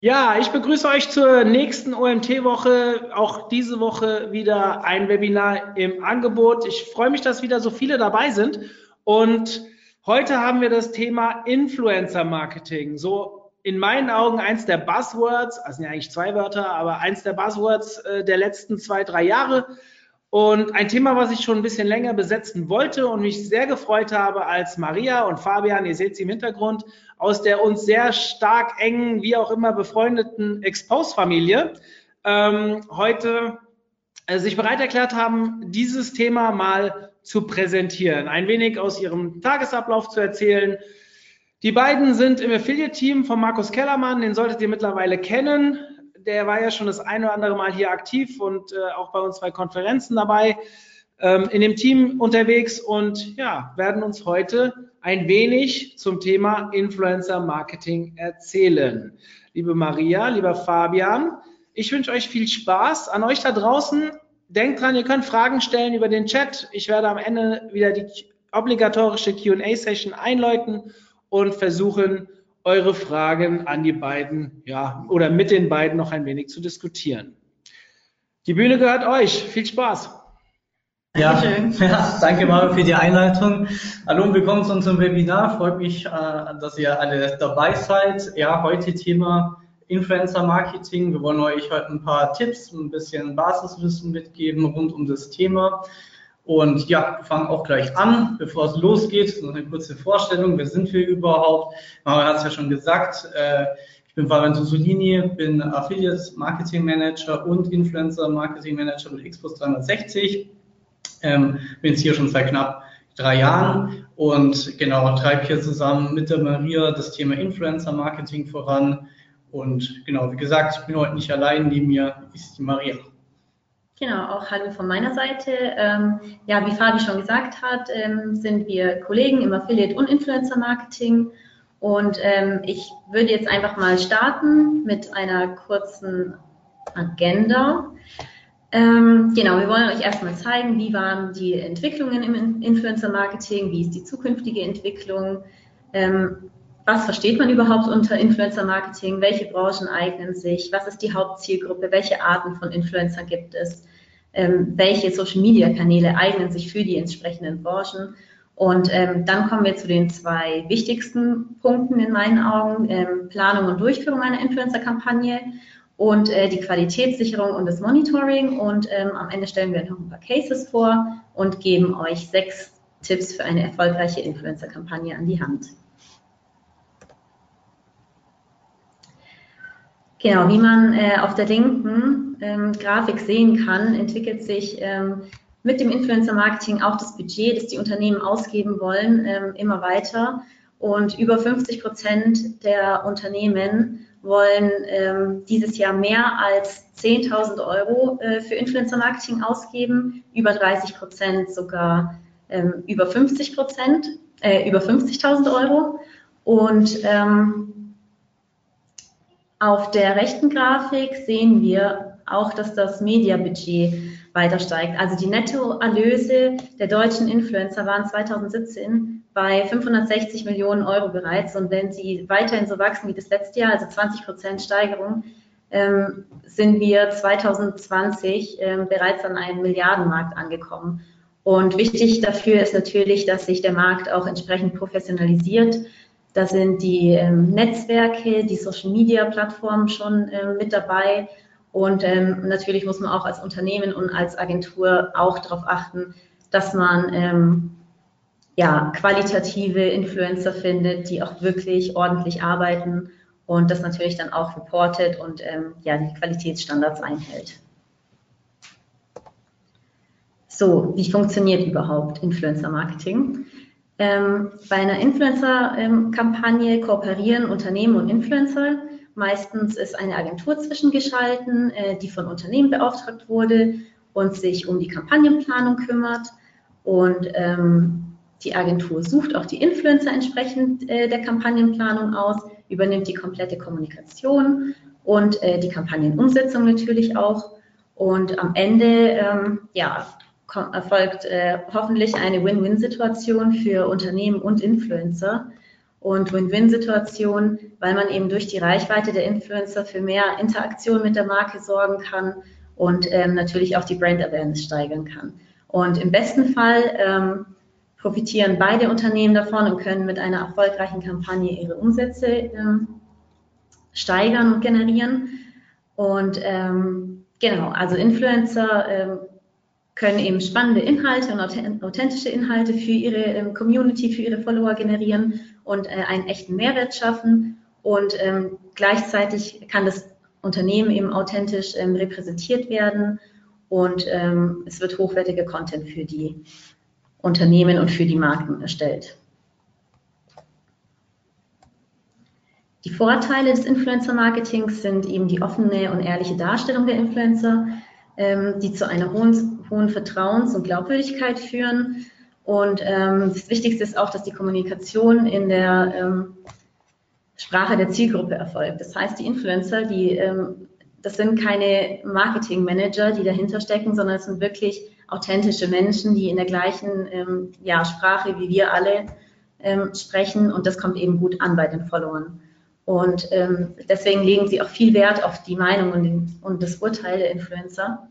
Ja, ich begrüße euch zur nächsten OMT-Woche. Auch diese Woche wieder ein Webinar im Angebot. Ich freue mich, dass wieder so viele dabei sind. Und heute haben wir das Thema Influencer-Marketing. So in meinen Augen eins der Buzzwords, also sind ja eigentlich zwei Wörter, aber eins der Buzzwords äh, der letzten zwei, drei Jahre. Und ein Thema, was ich schon ein bisschen länger besetzen wollte und mich sehr gefreut habe, als Maria und Fabian, ihr seht sie im Hintergrund, aus der uns sehr stark engen, wie auch immer befreundeten Expose-Familie, ähm, heute äh, sich bereit erklärt haben, dieses Thema mal zu präsentieren, ein wenig aus ihrem Tagesablauf zu erzählen. Die beiden sind im Affiliate-Team von Markus Kellermann, den solltet ihr mittlerweile kennen der war ja schon das eine oder andere Mal hier aktiv und äh, auch bei uns bei Konferenzen dabei, ähm, in dem Team unterwegs und ja, werden uns heute ein wenig zum Thema Influencer Marketing erzählen. Liebe Maria, lieber Fabian, ich wünsche euch viel Spaß. An euch da draußen, denkt dran, ihr könnt Fragen stellen über den Chat. Ich werde am Ende wieder die obligatorische QA-Session einläuten und versuchen, eure Fragen an die beiden, ja, oder mit den beiden noch ein wenig zu diskutieren. Die Bühne gehört euch. Viel Spaß. Ja, ja, danke Mario für die Einleitung. Hallo und willkommen zu unserem Webinar. Freut mich, äh, dass ihr alle dabei seid. Ja, heute Thema Influencer Marketing. Wir wollen euch heute ein paar Tipps, ein bisschen Basiswissen mitgeben rund um das Thema. Und ja, wir fangen auch gleich an. Bevor es losgeht, noch eine kurze Vorstellung. Wer sind wir überhaupt? Mario hat es ja schon gesagt. Äh, ich bin Fabian Tusolini, bin Affiliate Marketing Manager und Influencer Marketing Manager mit Xbox 360. Ähm, bin jetzt hier schon seit knapp drei Jahren und genau treibe hier zusammen mit der Maria das Thema Influencer Marketing voran. Und genau, wie gesagt, ich bin heute nicht allein. Neben mir ist die Maria. Genau, auch Hallo von meiner Seite. Ähm, ja, wie Fabi schon gesagt hat, ähm, sind wir Kollegen im Affiliate und Influencer Marketing. Und ähm, ich würde jetzt einfach mal starten mit einer kurzen Agenda. Ähm, genau, wir wollen euch erstmal zeigen, wie waren die Entwicklungen im Influencer Marketing, wie ist die zukünftige Entwicklung, ähm, was versteht man überhaupt unter Influencer Marketing, welche Branchen eignen sich, was ist die Hauptzielgruppe, welche Arten von Influencer gibt es, ähm, welche Social Media Kanäle eignen sich für die entsprechenden Branchen. Und ähm, dann kommen wir zu den zwei wichtigsten Punkten in meinen Augen, ähm, Planung und Durchführung einer Influencer-Kampagne und äh, die Qualitätssicherung und das Monitoring. Und ähm, am Ende stellen wir noch ein paar Cases vor und geben euch sechs Tipps für eine erfolgreiche Influencer-Kampagne an die Hand. Genau, wie man äh, auf der linken ähm, Grafik sehen kann, entwickelt sich ähm, mit dem Influencer-Marketing auch das Budget, das die Unternehmen ausgeben wollen, ähm, immer weiter. Und über 50 Prozent der Unternehmen wollen ähm, dieses Jahr mehr als 10.000 Euro äh, für Influencer-Marketing ausgeben, über 30 Prozent sogar ähm, über 50 Prozent, äh, über 50.000 Euro. Und ähm, auf der rechten Grafik sehen wir auch, dass das Mediabudget weiter steigt. Also die Nettoerlöse der deutschen Influencer waren 2017 bei 560 Millionen Euro bereits. Und wenn sie weiterhin so wachsen wie das letzte Jahr, also 20 Prozent Steigerung, ähm, sind wir 2020 ähm, bereits an einem Milliardenmarkt angekommen. Und wichtig dafür ist natürlich, dass sich der Markt auch entsprechend professionalisiert. Da sind die ähm, Netzwerke, die Social-Media-Plattformen schon ähm, mit dabei. Und ähm, natürlich muss man auch als Unternehmen und als Agentur auch darauf achten, dass man ähm, ja, qualitative Influencer findet, die auch wirklich ordentlich arbeiten und das natürlich dann auch reportet und ähm, ja, die Qualitätsstandards einhält. So, wie funktioniert überhaupt Influencer Marketing? Ähm, bei einer Influencer-Kampagne kooperieren Unternehmen und Influencer. meistens ist eine Agentur zwischengeschalten, äh, die von Unternehmen beauftragt wurde und sich um die Kampagnenplanung kümmert. Und ähm, die Agentur sucht auch die Influencer entsprechend äh, der Kampagnenplanung aus, übernimmt die komplette Kommunikation und äh, die Kampagnenumsetzung natürlich auch. Und am Ende ähm, ja, erfolgt äh, hoffentlich eine Win-Win-Situation für Unternehmen und Influencer. Und Win-Win-Situation, weil man eben durch die Reichweite der Influencer für mehr Interaktion mit der Marke sorgen kann und ähm, natürlich auch die Brand Awareness steigern kann. Und im besten Fall ähm, profitieren beide Unternehmen davon und können mit einer erfolgreichen Kampagne ihre Umsätze ähm, steigern und generieren. Und ähm, genau, also Influencer ähm, können eben spannende Inhalte und authentische Inhalte für ihre ähm, Community, für ihre Follower generieren und äh, einen echten Mehrwert schaffen. Und ähm, gleichzeitig kann das Unternehmen eben authentisch ähm, repräsentiert werden und es wird hochwertiger Content für die Unternehmen und für die Marken erstellt. Die Vorteile des Influencer-Marketings sind eben die offene und ehrliche Darstellung der Influencer, die zu einer hohen, hohen Vertrauens- und Glaubwürdigkeit führen. Und ähm, das Wichtigste ist auch, dass die Kommunikation in der ähm, Sprache der Zielgruppe erfolgt. Das heißt, die Influencer, die, ähm, das sind keine Marketing-Manager, die dahinter stecken, sondern es sind wirklich authentische Menschen, die in der gleichen ähm, ja, Sprache wie wir alle ähm, sprechen und das kommt eben gut an bei den Followern. Und ähm, deswegen legen sie auch viel Wert auf die Meinung und, und das Urteil der Influencer.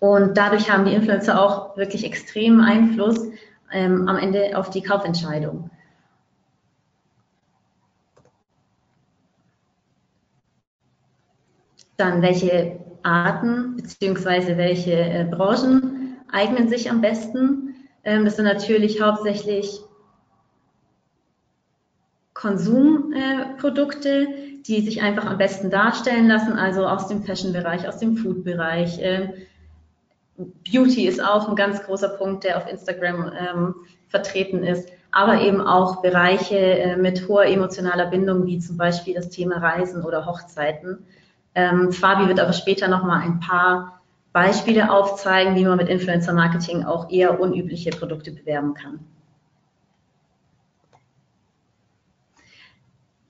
Und dadurch haben die Influencer auch wirklich extremen Einfluss ähm, am Ende auf die Kaufentscheidung. Dann, welche Arten bzw. welche äh, Branchen eignen sich am besten? Ähm, das sind natürlich hauptsächlich Konsumprodukte, äh, die sich einfach am besten darstellen lassen, also aus dem Fashion-Bereich, aus dem Food-Bereich. Ähm, Beauty ist auch ein ganz großer Punkt, der auf Instagram ähm, vertreten ist, aber eben auch Bereiche äh, mit hoher emotionaler Bindung, wie zum Beispiel das Thema Reisen oder Hochzeiten. Ähm, Fabi wird aber später nochmal ein paar Beispiele aufzeigen, wie man mit Influencer Marketing auch eher unübliche Produkte bewerben kann.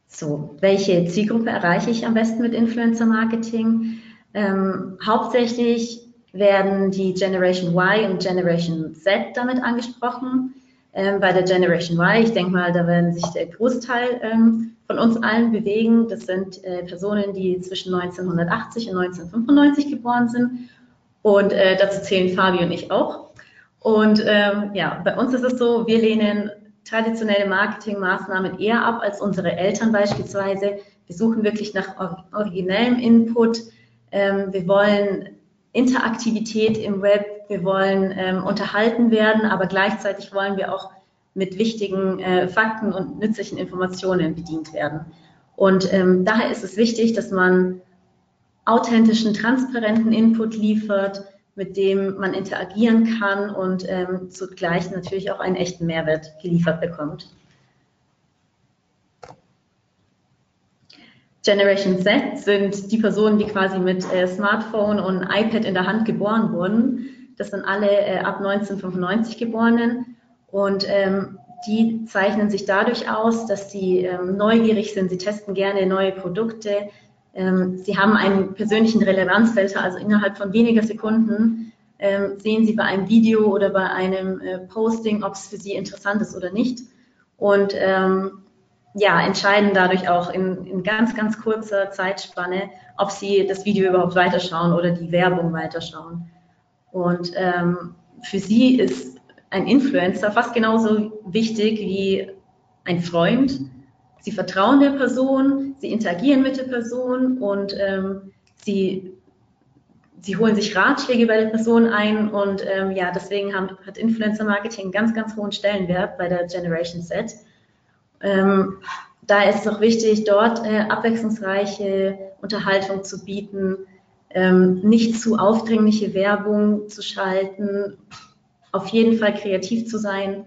So, welche Zielgruppe erreiche ich am besten mit Influencer Marketing? Ähm, hauptsächlich werden die Generation Y und Generation Z damit angesprochen. Ähm, bei der Generation Y, ich denke mal, da werden sich der Großteil ähm, von uns allen bewegen. Das sind äh, Personen, die zwischen 1980 und 1995 geboren sind. Und äh, dazu zählen Fabi und ich auch. Und ähm, ja, bei uns ist es so, wir lehnen traditionelle Marketingmaßnahmen eher ab als unsere Eltern beispielsweise. Wir suchen wirklich nach originellem Input. Ähm, wir wollen Interaktivität im Web. Wir wollen ähm, unterhalten werden, aber gleichzeitig wollen wir auch mit wichtigen äh, Fakten und nützlichen Informationen bedient werden. Und ähm, daher ist es wichtig, dass man authentischen, transparenten Input liefert, mit dem man interagieren kann und ähm, zugleich natürlich auch einen echten Mehrwert geliefert bekommt. Generation Z sind die Personen, die quasi mit äh, Smartphone und iPad in der Hand geboren wurden. Das sind alle äh, ab 1995 Geborenen und ähm, die zeichnen sich dadurch aus, dass sie ähm, neugierig sind, sie testen gerne neue Produkte, ähm, sie haben einen persönlichen Relevanzfilter, also innerhalb von weniger Sekunden ähm, sehen Sie bei einem Video oder bei einem äh, Posting, ob es für Sie interessant ist oder nicht. Und ähm, ja, entscheiden dadurch auch in, in ganz, ganz kurzer Zeitspanne, ob Sie das Video überhaupt weiterschauen oder die Werbung weiterschauen. Und ähm, für Sie ist ein Influencer fast genauso wichtig wie ein Freund. Sie vertrauen der Person, sie interagieren mit der Person und ähm, sie, sie holen sich Ratschläge bei der Person ein und ähm, ja, deswegen haben, hat Influencer Marketing einen ganz, ganz hohen Stellenwert bei der Generation Z. Ähm, da ist es auch wichtig, dort äh, abwechslungsreiche Unterhaltung zu bieten, ähm, nicht zu aufdringliche Werbung zu schalten, auf jeden Fall kreativ zu sein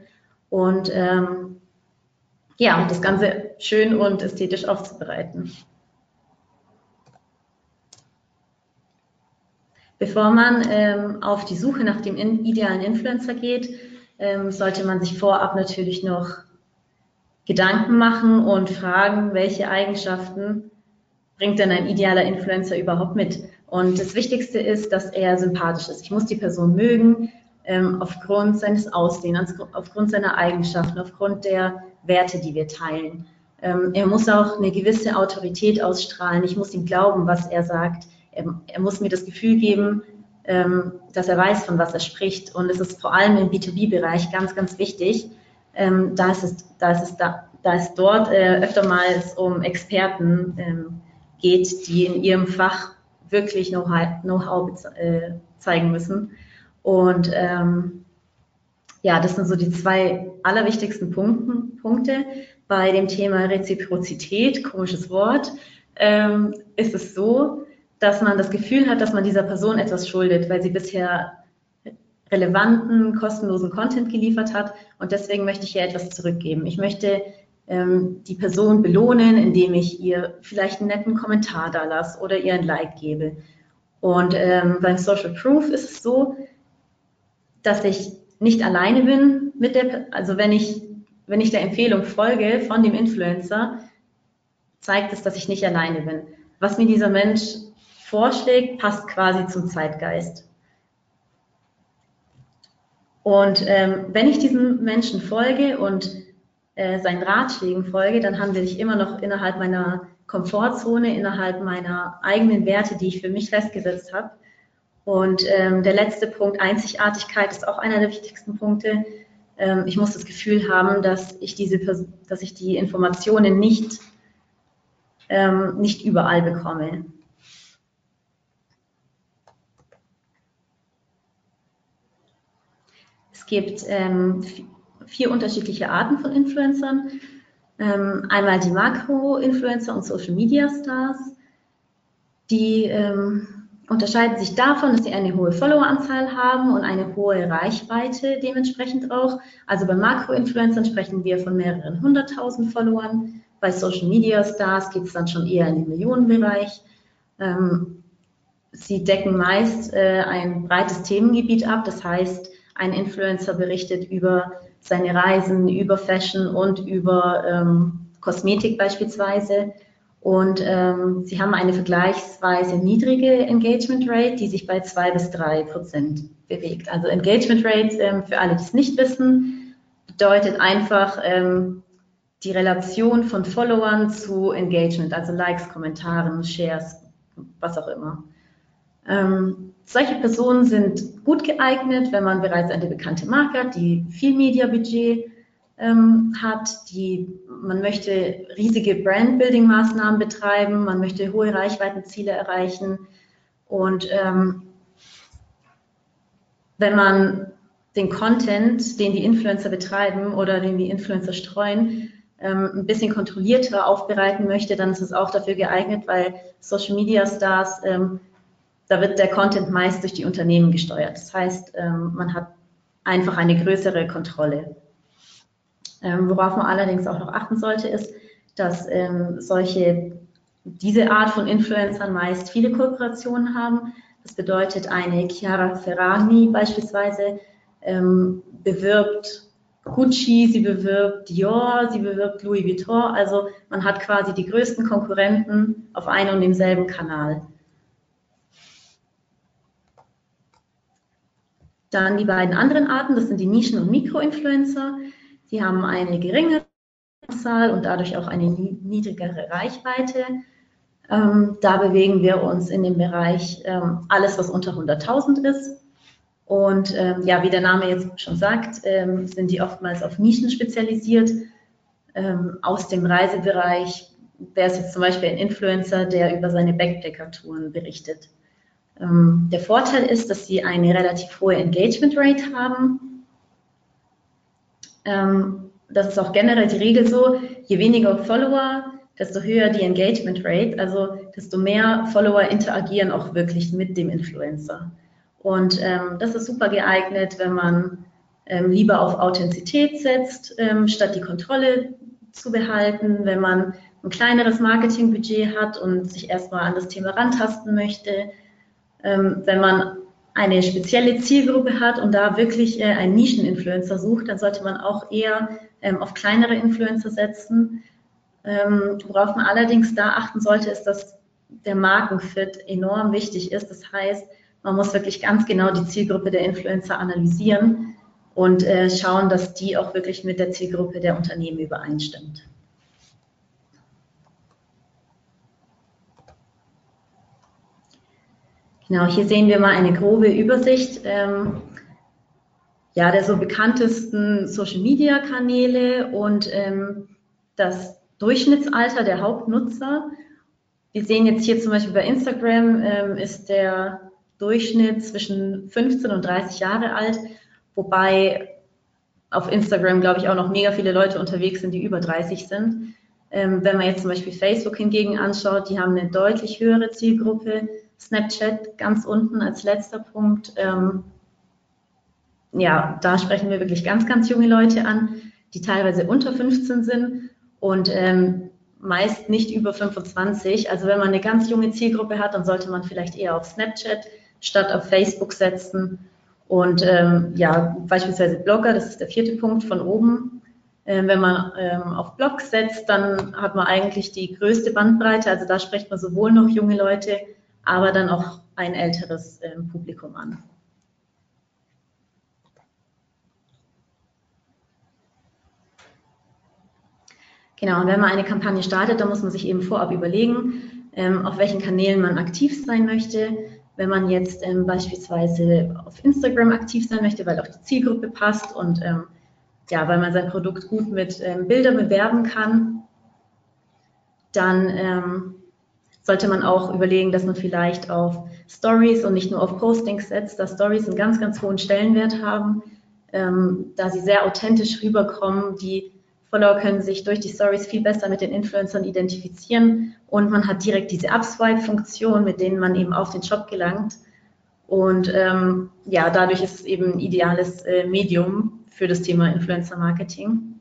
und ähm, ja, das Ganze schön und ästhetisch aufzubereiten. Bevor man ähm, auf die Suche nach dem in, idealen Influencer geht, ähm, sollte man sich vorab natürlich noch Gedanken machen und fragen, welche Eigenschaften bringt denn ein idealer Influencer überhaupt mit? Und das Wichtigste ist, dass er sympathisch ist. Ich muss die Person mögen, ähm, aufgrund seines Aussehens, aufgrund seiner Eigenschaften, aufgrund der Werte, die wir teilen. Ähm, er muss auch eine gewisse Autorität ausstrahlen. Ich muss ihm glauben, was er sagt. Er, er muss mir das Gefühl geben, ähm, dass er weiß, von was er spricht. Und es ist vor allem im B2B-Bereich ganz, ganz wichtig. Ähm, da es, da es, da, da dort äh, öftermals um Experten ähm, geht, die in ihrem Fach wirklich Know-how Know äh, zeigen müssen. Und ähm, ja, das sind so die zwei allerwichtigsten Punkten, Punkte. Bei dem Thema Reziprozität, komisches Wort, ähm, ist es so, dass man das Gefühl hat, dass man dieser Person etwas schuldet, weil sie bisher relevanten, kostenlosen Content geliefert hat. Und deswegen möchte ich ihr etwas zurückgeben. Ich möchte ähm, die Person belohnen, indem ich ihr vielleicht einen netten Kommentar da lasse oder ihr ein Like gebe. Und ähm, beim Social Proof ist es so, dass ich nicht alleine bin mit der, also wenn ich, wenn ich der Empfehlung folge von dem Influencer, zeigt es, dass ich nicht alleine bin. Was mir dieser Mensch vorschlägt, passt quasi zum Zeitgeist. Und ähm, wenn ich diesem Menschen folge und äh, seinen Ratschlägen folge, dann handle ich immer noch innerhalb meiner Komfortzone, innerhalb meiner eigenen Werte, die ich für mich festgesetzt habe. Und ähm, der letzte Punkt, Einzigartigkeit, ist auch einer der wichtigsten Punkte. Ähm, ich muss das Gefühl haben, dass ich diese, dass ich die Informationen nicht, ähm, nicht überall bekomme. Es gibt ähm, vier unterschiedliche Arten von Influencern. Ähm, einmal die Makro-Influencer und Social-Media-Stars. Die ähm, unterscheiden sich davon, dass sie eine hohe Followeranzahl haben und eine hohe Reichweite dementsprechend auch. Also bei Makro-Influencern sprechen wir von mehreren hunderttausend Followern. Bei Social-Media-Stars geht es dann schon eher in den Millionenbereich. Ähm, sie decken meist äh, ein breites Themengebiet ab. Das heißt, ein Influencer berichtet über seine Reisen, über Fashion und über ähm, Kosmetik beispielsweise. Und ähm, sie haben eine vergleichsweise niedrige Engagement Rate, die sich bei zwei bis drei Prozent bewegt. Also Engagement Rate, ähm, für alle, die es nicht wissen, bedeutet einfach ähm, die Relation von Followern zu Engagement, also Likes, Kommentaren, Shares, was auch immer. Ähm, solche Personen sind gut geeignet, wenn man bereits eine bekannte Marke hat, die viel Media-Budget ähm, hat, die, man möchte riesige Brand-Building-Maßnahmen betreiben, man möchte hohe Reichweitenziele erreichen und ähm, wenn man den Content, den die Influencer betreiben oder den die Influencer streuen, ähm, ein bisschen kontrollierter aufbereiten möchte, dann ist es auch dafür geeignet, weil Social Media Stars ähm, da wird der Content meist durch die Unternehmen gesteuert. Das heißt, ähm, man hat einfach eine größere Kontrolle. Ähm, worauf man allerdings auch noch achten sollte, ist, dass ähm, solche, diese Art von Influencern meist viele Kooperationen haben. Das bedeutet, eine Chiara Ferragni beispielsweise bewirbt Gucci, sie bewirbt Dior, sie bewirbt Louis Vuitton. Also man hat quasi die größten Konkurrenten auf einem und demselben Kanal. Dann die beiden anderen Arten, das sind die Nischen- und Mikroinfluencer. Sie haben eine geringere Zahl und dadurch auch eine niedrigere Reichweite. Ähm, da bewegen wir uns in dem Bereich ähm, alles, was unter 100.000 ist. Und ähm, ja, wie der Name jetzt schon sagt, ähm, sind die oftmals auf Nischen spezialisiert. Ähm, aus dem Reisebereich wäre es jetzt zum Beispiel ein Influencer, der über seine Backpacker-Touren berichtet. Ähm, der Vorteil ist, dass sie eine relativ hohe Engagement Rate haben. Ähm, das ist auch generell die Regel so, je weniger Follower, desto höher die Engagement Rate, also desto mehr Follower interagieren auch wirklich mit dem Influencer. Und ähm, das ist super geeignet, wenn man lieber auf Authentizität setzt, statt die Kontrolle zu behalten, wenn man ein kleineres Marketingbudget hat und sich erstmal an das Thema rantasten möchte, wenn man eine spezielle Zielgruppe hat und da wirklich äh, einen Nischeninfluencer sucht, dann sollte man auch eher ähm, auf kleinere Influencer setzen. Ähm, worauf man allerdings da achten sollte, ist, dass der Markenfit enorm wichtig ist. Das heißt, man muss wirklich ganz genau die Zielgruppe der Influencer analysieren und äh, schauen, dass die auch wirklich mit der Zielgruppe der Unternehmen übereinstimmt. Genau, hier sehen wir mal eine grobe Übersicht ähm, ja, der so bekanntesten Social-Media-Kanäle und ähm, das Durchschnittsalter der Hauptnutzer. Wir sehen jetzt hier zum Beispiel bei Instagram ähm, ist der Durchschnitt zwischen 15 und 30 Jahre alt, wobei auf Instagram, glaube ich, auch noch mega viele Leute unterwegs sind, die über 30 sind. Ähm, wenn man jetzt zum Beispiel Facebook hingegen anschaut, die haben eine deutlich höhere Zielgruppe. Snapchat ganz unten als letzter Punkt. Ähm, ja, da sprechen wir wirklich ganz, ganz junge Leute an, die teilweise unter 15 sind und ähm, meist nicht über 25. Also wenn man eine ganz junge Zielgruppe hat, dann sollte man vielleicht eher auf Snapchat statt auf Facebook setzen. Und ähm, ja, beispielsweise Blogger, das ist der vierte Punkt von oben. Ähm, wenn man ähm, auf Blogs setzt, dann hat man eigentlich die größte Bandbreite. Also da spricht man sowohl noch junge Leute, aber dann auch ein älteres ähm, Publikum an. Genau, und wenn man eine Kampagne startet, dann muss man sich eben vorab überlegen, ähm, auf welchen Kanälen man aktiv sein möchte. Wenn man jetzt ähm, beispielsweise auf Instagram aktiv sein möchte, weil auch die Zielgruppe passt und ähm, ja, weil man sein Produkt gut mit ähm, Bildern bewerben kann, dann ähm, sollte man auch überlegen, dass man vielleicht auf Stories und nicht nur auf Postings setzt, dass Stories einen ganz, ganz hohen Stellenwert haben, ähm, da sie sehr authentisch rüberkommen, die Follower können sich durch die Stories viel besser mit den Influencern identifizieren und man hat direkt diese Upswipe-Funktion, mit denen man eben auf den Shop gelangt. Und ähm, ja, dadurch ist es eben ein ideales äh, Medium für das Thema Influencer-Marketing.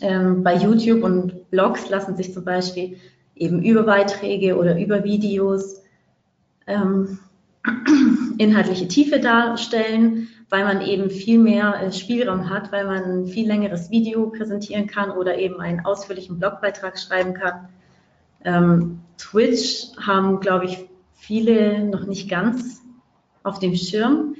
Ähm, bei YouTube und Blogs lassen sich zum Beispiel eben über Beiträge oder über Videos ähm, inhaltliche Tiefe darstellen weil man eben viel mehr äh, Spielraum hat, weil man ein viel längeres Video präsentieren kann oder eben einen ausführlichen Blogbeitrag schreiben kann. Ähm, Twitch haben, glaube ich, viele noch nicht ganz auf dem Schirm.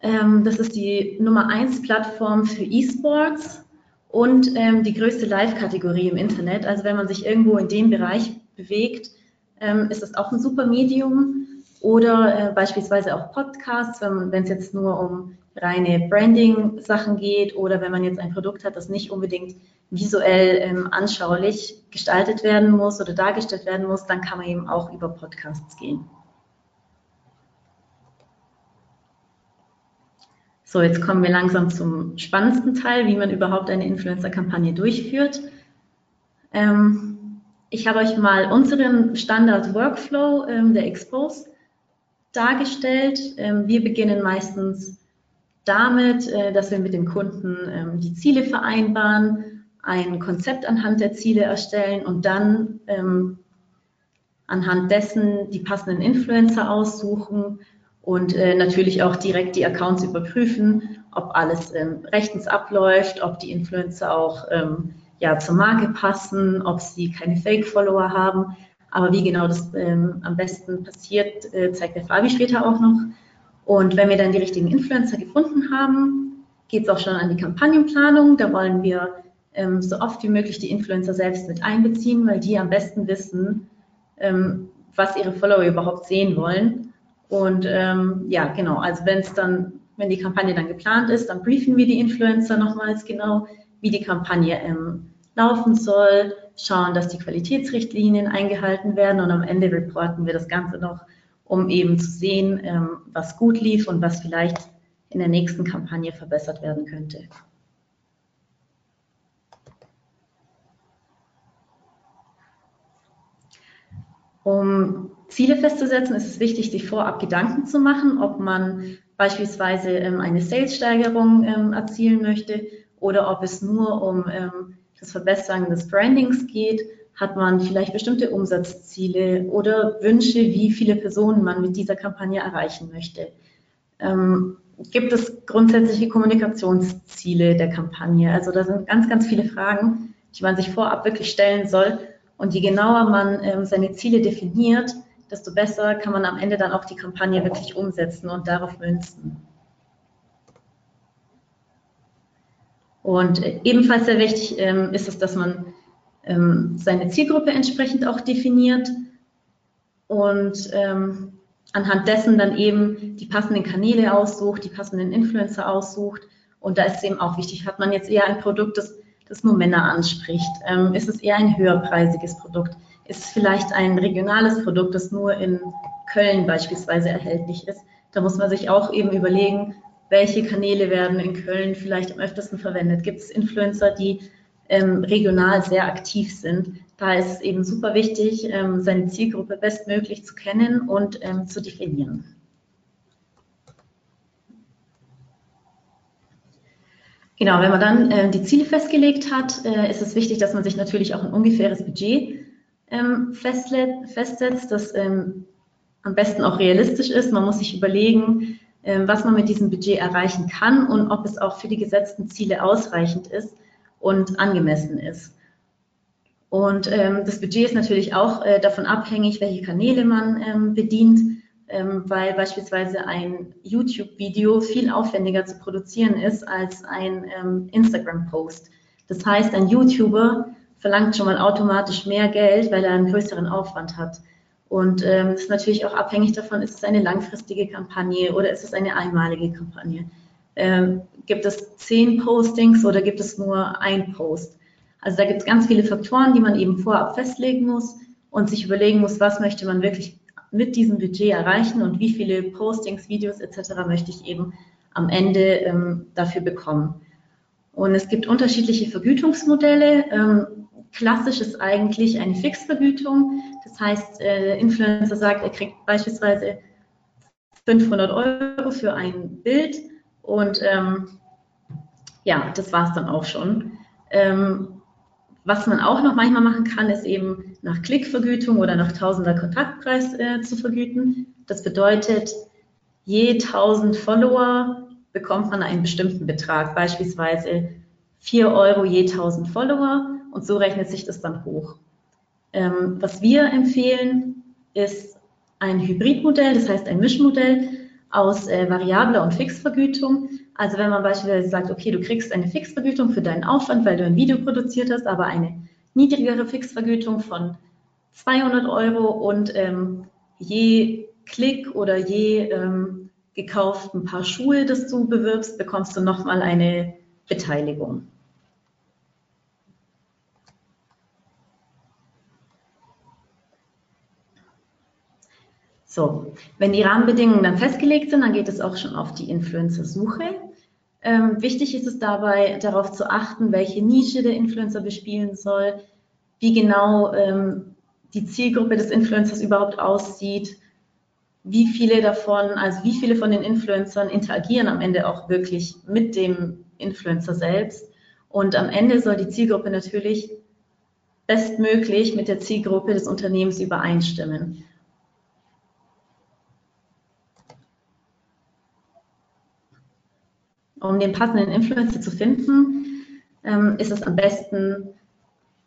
Ähm, das ist die Nummer 1 Plattform für E-Sports und ähm, die größte Live-Kategorie im Internet. Also wenn man sich irgendwo in dem Bereich bewegt, ähm, ist das auch ein super Medium. Oder äh, beispielsweise auch Podcasts, wenn es jetzt nur um reine Branding-Sachen geht oder wenn man jetzt ein Produkt hat, das nicht unbedingt visuell ähm, anschaulich gestaltet werden muss oder dargestellt werden muss, dann kann man eben auch über Podcasts gehen. So, jetzt kommen wir langsam zum spannendsten Teil, wie man überhaupt eine Influencer-Kampagne durchführt. Ähm, ich habe euch mal unseren Standard-Workflow ähm, der Expose dargestellt. Ähm, wir beginnen meistens damit, äh, dass wir mit dem Kunden ähm, die Ziele vereinbaren, ein Konzept anhand der Ziele erstellen und dann ähm, anhand dessen die passenden Influencer aussuchen und äh, natürlich auch direkt die Accounts überprüfen, ob alles rechtens abläuft, ob die Influencer auch ja, zur Marke passen, ob sie keine Fake-Follower haben. Aber wie genau das ähm, am besten passiert, äh, zeigt der Fabi später auch noch. Und wenn wir dann die richtigen Influencer gefunden haben, geht es auch schon an die Kampagnenplanung. Da wollen wir ähm, so oft wie möglich die Influencer selbst mit einbeziehen, weil die am besten wissen, ähm, was ihre Follower überhaupt sehen wollen. Und ähm, ja, genau, also wenn es dann, wenn die Kampagne dann geplant ist, dann briefen wir die Influencer nochmals genau, wie die Kampagne ähm, laufen soll, schauen, dass die Qualitätsrichtlinien eingehalten werden und am Ende reporten wir das Ganze noch, um eben zu sehen, ähm, was gut lief und was vielleicht in der nächsten Kampagne verbessert werden könnte. Um Ziele festzusetzen, ist es wichtig, sich vorab Gedanken zu machen, ob man beispielsweise ähm, eine Sales-Steigerung ähm, erzielen möchte oder ob es nur um das Verbessern des Brandings geht. Hat man vielleicht bestimmte Umsatzziele oder Wünsche, wie viele Personen man mit dieser Kampagne erreichen möchte? Ähm, gibt es grundsätzliche Kommunikationsziele der Kampagne? Also da sind ganz, ganz viele Fragen, die man sich vorab wirklich stellen soll. Und je genauer man ähm, seine Ziele definiert, desto besser kann man am Ende dann auch die Kampagne wirklich umsetzen und darauf münzen. Und äh, ebenfalls sehr wichtig ähm, ist es, dass man ähm, seine Zielgruppe entsprechend auch definiert und ähm, anhand dessen dann eben die passenden Kanäle aussucht, die passenden Influencer aussucht. Und da ist es eben auch wichtig, hat man jetzt eher ein Produkt, das, das nur Männer anspricht? Ähm, ist es eher ein höherpreisiges Produkt? Ist es vielleicht ein regionales Produkt, das nur in Köln beispielsweise erhältlich ist? Da muss man sich auch eben überlegen, welche Kanäle werden in Köln vielleicht am öftesten verwendet? Gibt es Influencer, die ähm, regional sehr aktiv sind? Da ist es eben super wichtig, ähm, seine Zielgruppe bestmöglich zu kennen und ähm, zu definieren. Genau, wenn man dann äh, die Ziele festgelegt hat, äh, ist es wichtig, dass man sich natürlich auch ein ungefähres Budget ähm, festsetzt, das ähm, am besten auch realistisch ist. Man muss sich überlegen, ähm, was man mit diesem Budget erreichen kann und ob es auch für die gesetzten Ziele ausreichend ist und angemessen ist. Und ähm, das Budget ist natürlich auch äh, davon abhängig, welche Kanäle man ähm, bedient, ähm, weil beispielsweise ein YouTube-Video viel aufwendiger zu produzieren ist als ein ähm, Instagram-Post. Das heißt, ein YouTuber verlangt schon mal automatisch mehr Geld, weil er einen größeren Aufwand hat. Und ähm, ist natürlich auch abhängig davon, ist es eine langfristige Kampagne oder ist es eine einmalige Kampagne. Ähm, gibt es zehn Postings oder gibt es nur ein Post? Also da gibt es ganz viele Faktoren, die man eben vorab festlegen muss und sich überlegen muss, was möchte man wirklich mit diesem Budget erreichen und wie viele Postings, Videos etc. möchte ich eben am Ende ähm, dafür bekommen. Und es gibt unterschiedliche Vergütungsmodelle. Ähm, klassisch ist eigentlich eine Fixvergütung. Das heißt, äh, Influencer sagt, er kriegt beispielsweise 500 Euro für ein Bild und ähm, ja, das war es dann auch schon. Ähm, was man auch noch manchmal machen kann, ist eben nach Klickvergütung oder nach Tausender Kontaktpreis äh, zu vergüten. Das bedeutet, je 1000 Follower bekommt man einen bestimmten Betrag, beispielsweise 4 Euro je 1000 Follower und so rechnet sich das dann hoch. Ähm, was wir empfehlen, ist ein Hybridmodell, das heißt ein Mischmodell aus äh, variabler und Fixvergütung. Also wenn man beispielsweise sagt, okay, du kriegst eine Fixvergütung für deinen Aufwand, weil du ein Video produziert hast, aber eine niedrigere Fixvergütung von 200 Euro und ähm, je Klick oder je ähm, gekauften Paar Schuhe, das du bewirbst, bekommst du nochmal eine Beteiligung. So, wenn die Rahmenbedingungen dann festgelegt sind, dann geht es auch schon auf die Influencer-Suche. Ähm, wichtig ist es dabei, darauf zu achten, welche Nische der Influencer bespielen soll, wie genau ähm, die Zielgruppe des Influencers überhaupt aussieht, wie viele davon, also wie viele von den Influencern interagieren am Ende auch wirklich mit dem Influencer selbst. Und am Ende soll die Zielgruppe natürlich bestmöglich mit der Zielgruppe des Unternehmens übereinstimmen. Um den passenden Influencer zu finden, ähm, ist es am besten,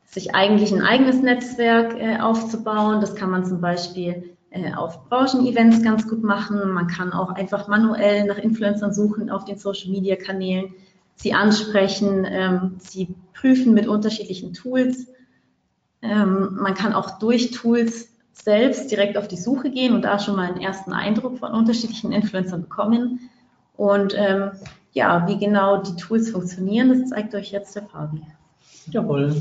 sich eigentlich ein eigenes Netzwerk äh, aufzubauen. Das kann man zum Beispiel äh, auf Branchenevents ganz gut machen. Man kann auch einfach manuell nach Influencern suchen auf den Social-Media-Kanälen, sie ansprechen, ähm, sie prüfen mit unterschiedlichen Tools. Ähm, man kann auch durch Tools selbst direkt auf die Suche gehen und da schon mal einen ersten Eindruck von unterschiedlichen Influencern bekommen. Und ähm, ja, wie genau die Tools funktionieren, das zeigt euch jetzt der Fabi. Jawohl.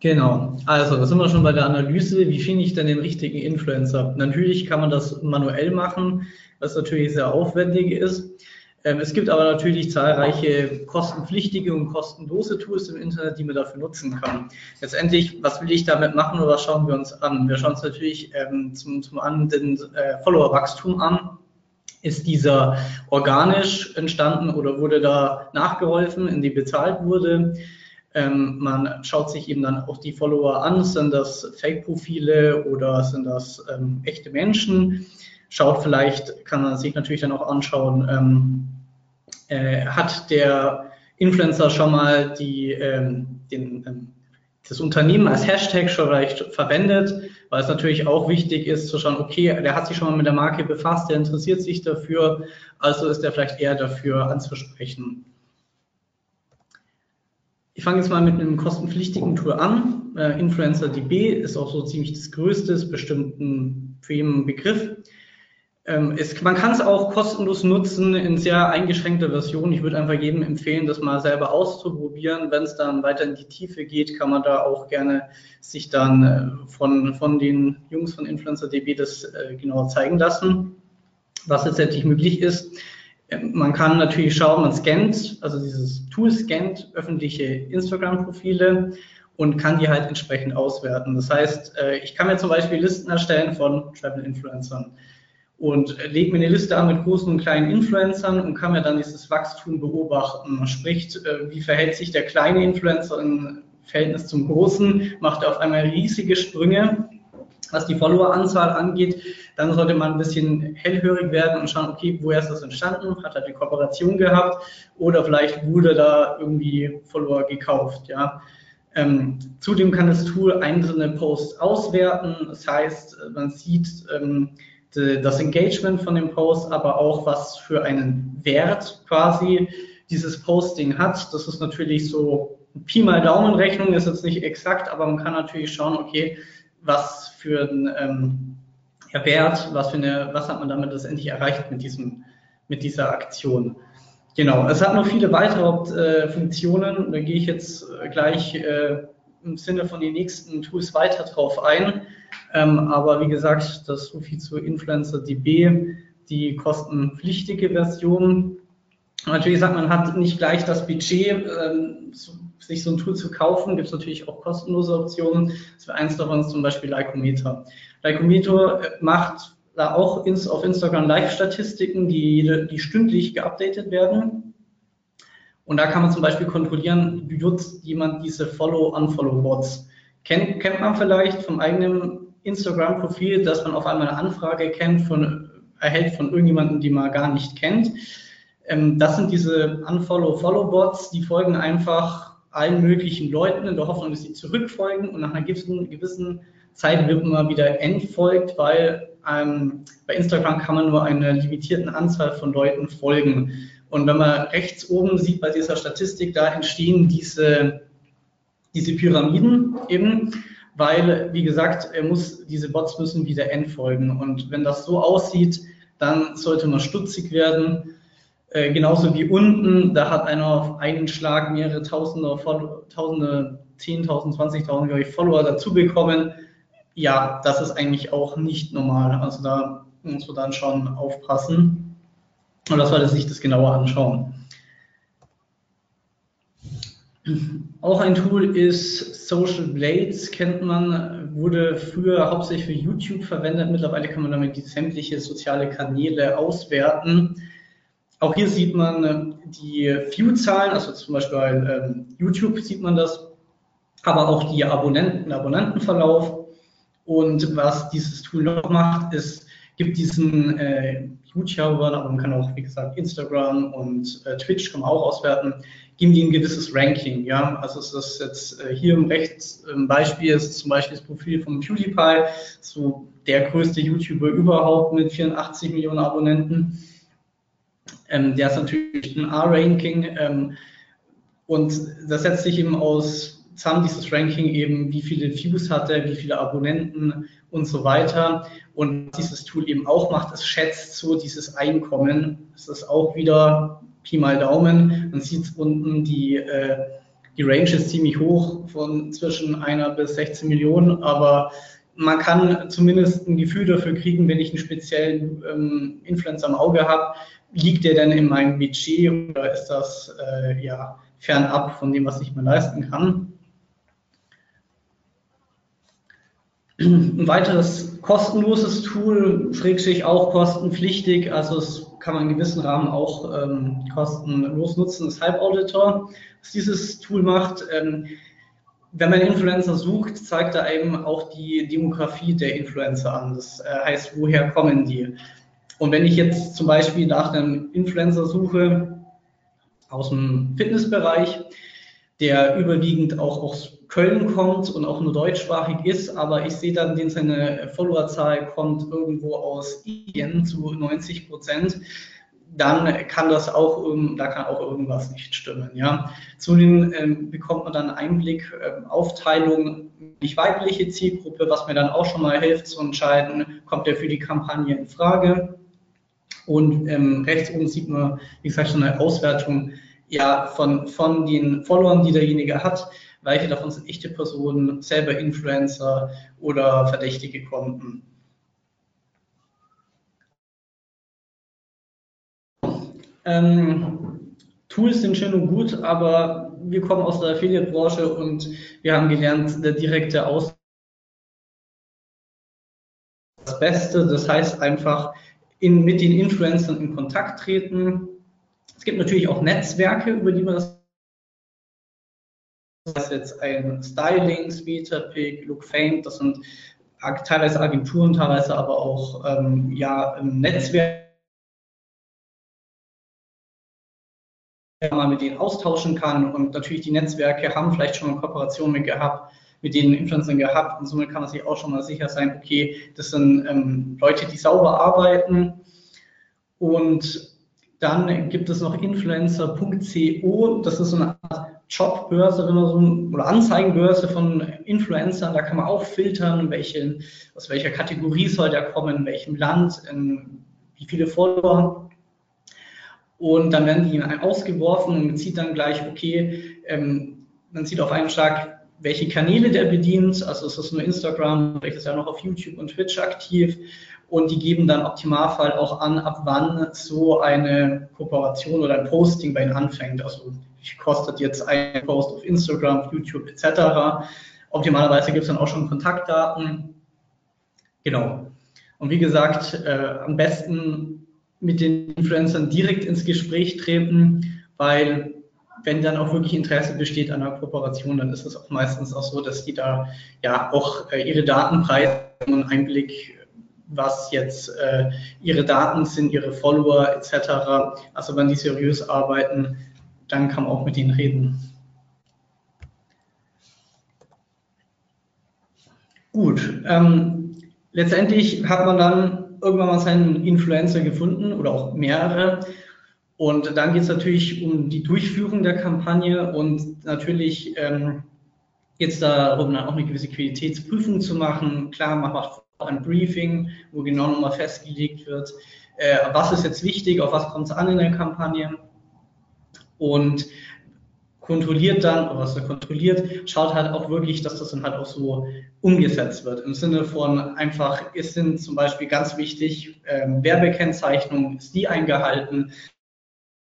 Genau. Also, da sind wir schon bei der Analyse. Wie finde ich denn den richtigen Influencer? Natürlich kann man das manuell machen, was natürlich sehr aufwendig ist. Ähm, es gibt aber natürlich zahlreiche kostenpflichtige und kostenlose Tools im Internet, die man dafür nutzen kann. Letztendlich, was will ich damit machen oder was schauen wir uns an? Wir schauen uns natürlich ähm, zum, zum einen den äh, Followerwachstum an. Ist dieser organisch entstanden oder wurde da nachgeholfen, indem bezahlt wurde? Ähm, man schaut sich eben dann auch die Follower an, sind das Fake-Profile oder sind das ähm, echte Menschen? Schaut vielleicht, kann man sich natürlich dann auch anschauen, ähm, äh, hat der Influencer schon mal die, ähm, den, ähm, das Unternehmen als Hashtag schon vielleicht verwendet, weil es natürlich auch wichtig ist zu schauen, okay, der hat sich schon mal mit der Marke befasst, der interessiert sich dafür, also ist er vielleicht eher dafür anzusprechen. Ich fange jetzt mal mit einem kostenpflichtigen Tool an. Äh, InfluencerDB ist auch so ziemlich das größte, ist bestimmt ein Begriff. Ähm, es, man kann es auch kostenlos nutzen in sehr eingeschränkter Version. Ich würde einfach jedem empfehlen, das mal selber auszuprobieren. Wenn es dann weiter in die Tiefe geht, kann man da auch gerne sich dann äh, von, von den Jungs von InfluencerDB das äh, genauer zeigen lassen, was letztendlich möglich ist. Man kann natürlich schauen, man scannt, also dieses Tool scannt öffentliche Instagram-Profile und kann die halt entsprechend auswerten. Das heißt, äh, ich kann mir zum Beispiel Listen erstellen von Travel-Influencern und lege mir eine Liste an mit großen und kleinen Influencern und kann mir dann dieses Wachstum beobachten. Sprich, äh, wie verhält sich der kleine Influencer im Verhältnis zum großen, macht er auf einmal riesige Sprünge was die Followeranzahl angeht, dann sollte man ein bisschen hellhörig werden und schauen, okay, woher ist das entstanden? Hat er die Kooperation gehabt oder vielleicht wurde da irgendwie Follower gekauft, ja. Ähm, zudem kann das Tool einzelne Posts auswerten. Das heißt, man sieht ähm, das Engagement von dem Post, aber auch was für einen Wert quasi dieses Posting hat. Das ist natürlich so Pi mal Daumenrechnung, ist jetzt nicht exakt, aber man kann natürlich schauen, okay, was für ein ähm, Wert, was für eine, was hat man damit letztendlich erreicht mit diesem, mit dieser Aktion. Genau, es hat noch viele weitere äh, Funktionen, da gehe ich jetzt äh, gleich äh, im Sinne von den nächsten Tools weiter drauf ein. Ähm, aber wie gesagt, das so viel zu InfluencerDB, die kostenpflichtige Version. Natürlich sagt man, hat nicht gleich das Budget, ähm, sich so ein Tool zu kaufen, gibt es natürlich auch kostenlose Optionen. Das wäre eins davon ist zum Beispiel Lycometer. Lycometer äh, macht da auch ins, auf Instagram Live-Statistiken, die, die stündlich geupdatet werden. Und da kann man zum Beispiel kontrollieren, benutzt jemand diese Follow-Unfollow-Bots. Kennt, kennt man vielleicht vom eigenen Instagram-Profil, dass man auf einmal eine Anfrage kennt von, erhält von irgendjemandem, die man gar nicht kennt. Ähm, das sind diese Unfollow-Follow-Bots, die folgen einfach allen möglichen Leuten in der Hoffnung, dass sie zurückfolgen und nach einer gewissen, gewissen Zeit wird man wieder entfolgt, weil ähm, bei Instagram kann man nur einer limitierten Anzahl von Leuten folgen. Und wenn man rechts oben sieht bei dieser Statistik, da entstehen diese, diese Pyramiden eben, weil, wie gesagt, er muss, diese Bots müssen wieder entfolgen. Und wenn das so aussieht, dann sollte man stutzig werden äh, genauso wie unten, da hat einer auf einen Schlag mehrere Tausende, Tausende 10.000, 20.000 glaube ich, Follower dazu bekommen. Ja, das ist eigentlich auch nicht normal. Also da muss man dann schon aufpassen. Und das sollte sich das genauer anschauen. Auch ein Tool ist Social Blades, kennt man, wurde früher hauptsächlich für YouTube verwendet. Mittlerweile kann man damit die sämtliche soziale Kanäle auswerten. Auch hier sieht man äh, die View-Zahlen, also zum Beispiel bei ähm, YouTube sieht man das, aber auch die Abonnenten, Abonnentenverlauf. Und was dieses Tool noch macht, ist, gibt diesen äh, YouTubern, aber man kann auch, wie gesagt, Instagram und äh, Twitch kann man auch auswerten, geben die ein gewisses Ranking. Ja, also es ist jetzt äh, hier im rechts im Beispiel ist zum Beispiel das Profil von PewDiePie, so der größte YouTuber überhaupt mit 84 Millionen Abonnenten. Ähm, der ist natürlich ein A-Ranking ähm, und das setzt sich eben aus zusammen, dieses Ranking eben, wie viele Views hat er, wie viele Abonnenten und so weiter. Und was dieses Tool eben auch macht, es schätzt so dieses Einkommen. Es ist auch wieder Pi mal Daumen. Man sieht unten, die, äh, die Range ist ziemlich hoch, von zwischen einer bis 16 Millionen, aber man kann zumindest ein Gefühl dafür kriegen, wenn ich einen speziellen ähm, Influencer im Auge habe, liegt der denn in meinem Budget oder ist das äh, ja fernab von dem, was ich mir leisten kann? Ein weiteres kostenloses Tool, schrägstrich auch kostenpflichtig, also es kann man in gewissen Rahmen auch ähm, kostenlos nutzen, ist Hype-Auditor. Was dieses Tool macht, ähm, wenn man Influencer sucht, zeigt er eben auch die Demografie der Influencer an. Das äh, heißt, woher kommen die? Und wenn ich jetzt zum Beispiel nach einem Influencer suche aus dem Fitnessbereich, der überwiegend auch aus Köln kommt und auch nur deutschsprachig ist, aber ich sehe dann, den seine Followerzahl kommt irgendwo aus Indien zu 90 Prozent, dann kann das auch, da kann auch irgendwas nicht stimmen. Ja. Zudem ähm, bekommt man dann Einblick, äh, Aufteilung, nicht weibliche Zielgruppe, was mir dann auch schon mal hilft zu entscheiden, kommt der für die Kampagne in Frage. Und ähm, rechts oben sieht man, wie gesagt, schon eine Auswertung ja, von, von den Followern, die derjenige hat. Welche davon sind echte Personen, selber Influencer oder verdächtige Konten. Ähm, Tools sind schön und gut, aber wir kommen aus der Affiliate-Branche und wir haben gelernt, der direkte Austausch das Beste. Das heißt einfach in, mit den Influencern in Kontakt treten. Es gibt natürlich auch Netzwerke, über die man das das ist jetzt ein Styling, Speederpick, Look Famed, das sind teilweise Agenturen, teilweise aber auch ähm, ja, Netzwerke man mit denen austauschen kann und natürlich die Netzwerke haben vielleicht schon eine Kooperation mit gehabt, mit den Influencern gehabt und somit kann man sich auch schon mal sicher sein, okay, das sind ähm, Leute, die sauber arbeiten. Und dann gibt es noch influencer.co, das ist so eine Art Jobbörse, oder Anzeigenbörse von Influencern, da kann man auch filtern, welche, aus welcher Kategorie soll der kommen, in welchem Land, in wie viele Follower. Und dann werden die ausgeworfen und man sieht dann gleich, okay, ähm, man sieht auf einen Schlag, welche Kanäle der bedient, also ist das nur Instagram, vielleicht ist er noch auf YouTube und Twitch aktiv und die geben dann Optimalfall auch an, ab wann so eine Kooperation oder ein Posting bei ihnen anfängt. Also wie kostet jetzt ein Post auf Instagram, YouTube etc. Optimalerweise gibt es dann auch schon Kontaktdaten. Genau. Und wie gesagt, äh, am besten mit den Influencern direkt ins Gespräch treten, weil wenn dann auch wirklich Interesse besteht an einer Kooperation, dann ist es auch meistens auch so, dass die da ja auch äh, ihre Daten preisen und Einblick, was jetzt äh, ihre Daten sind, ihre Follower etc. Also wenn die seriös arbeiten, dann kann man auch mit ihnen reden. Gut, ähm, letztendlich hat man dann irgendwann mal seinen Influencer gefunden oder auch mehrere. Und dann geht es natürlich um die Durchführung der Kampagne und natürlich ähm, geht es darum, dann auch eine gewisse Qualitätsprüfung zu machen. Klar, man macht ein Briefing, wo genau nochmal festgelegt wird, äh, was ist jetzt wichtig, auf was kommt es an in der Kampagne. Und kontrolliert dann, oder was er kontrolliert, schaut halt auch wirklich, dass das dann halt auch so umgesetzt wird. Im Sinne von einfach, es sind zum Beispiel ganz wichtig, ähm, Werbekennzeichnung, ist die eingehalten,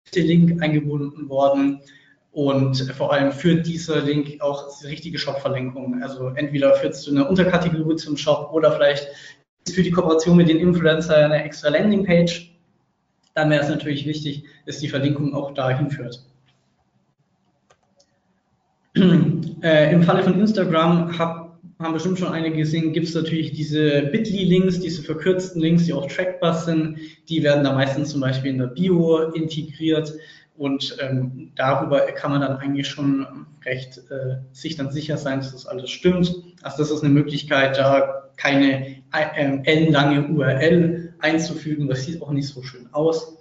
ist der Link eingebunden worden und vor allem führt dieser Link auch die richtige Shop-Verlinkung. Also entweder führt es zu einer Unterkategorie zum Shop oder vielleicht ist für die Kooperation mit den Influencern eine extra Landingpage. Dann wäre es natürlich wichtig, dass die Verlinkung auch dahin führt. Äh, Im Falle von Instagram hab, haben bestimmt schon einige gesehen, gibt es natürlich diese Bitly-Links, diese verkürzten Links, die auch trackbar sind. Die werden da meistens zum Beispiel in der Bio integriert und ähm, darüber kann man dann eigentlich schon recht äh, sich dann sicher sein, dass das alles stimmt. Also das ist eine Möglichkeit, da keine äh, ellenlange URL einzufügen. Das sieht auch nicht so schön aus.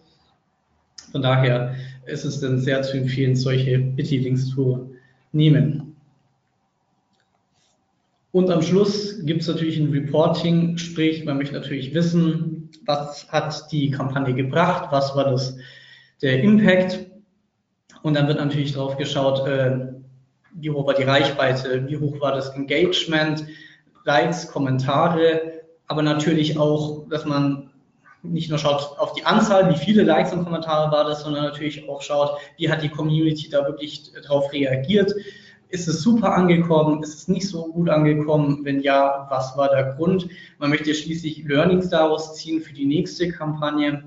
Von daher ist es dann sehr zu empfehlen, solche Bitly-Links zu nehmen. Und am Schluss gibt es natürlich ein Reporting, sprich, man möchte natürlich wissen, was hat die Kampagne gebracht, was war das, der Impact. Und dann wird natürlich drauf geschaut, äh, wie hoch war die Reichweite, wie hoch war das Engagement, Likes, Kommentare, aber natürlich auch, dass man nicht nur schaut auf die Anzahl, wie viele Likes und Kommentare war das, sondern natürlich auch schaut, wie hat die Community da wirklich drauf reagiert, ist es super angekommen? Ist es nicht so gut angekommen? Wenn ja, was war der Grund? Man möchte schließlich Learnings daraus ziehen für die nächste Kampagne.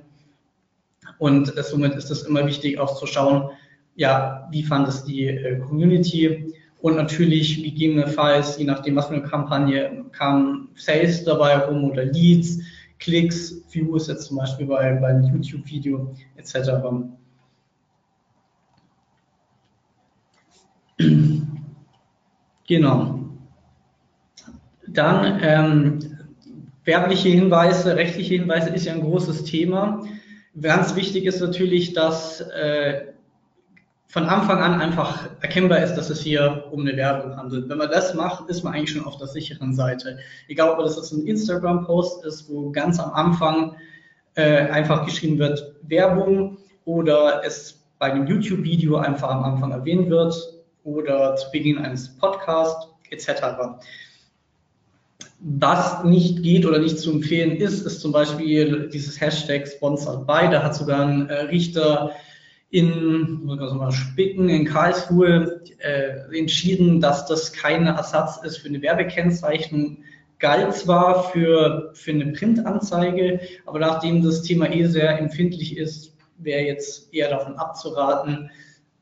Und äh, somit ist es immer wichtig, auch zu schauen, ja, wie fand es die äh, Community? Und natürlich gegebenenfalls, je nachdem, was für eine Kampagne, kam Sales dabei rum oder Leads, Klicks, Views, jetzt zum Beispiel bei, beim YouTube-Video etc. Genau. Dann ähm, werbliche Hinweise, rechtliche Hinweise ist ja ein großes Thema. Ganz wichtig ist natürlich, dass äh, von Anfang an einfach erkennbar ist, dass es hier um eine Werbung handelt. Wenn man das macht, ist man eigentlich schon auf der sicheren Seite. Egal, ob das jetzt ein Instagram-Post ist, wo ganz am Anfang äh, einfach geschrieben wird Werbung oder es bei einem YouTube-Video einfach am Anfang erwähnt wird oder zu Beginn eines Podcasts etc. Was nicht geht oder nicht zu empfehlen ist, ist zum Beispiel dieses Hashtag Sponsored by. Da hat sogar ein äh, Richter in also mal Spicken in Karlsruhe äh, entschieden, dass das kein Ersatz ist für eine Werbekennzeichnung. Galt zwar für, für eine Printanzeige, aber nachdem das Thema eh sehr empfindlich ist, wäre jetzt eher davon abzuraten,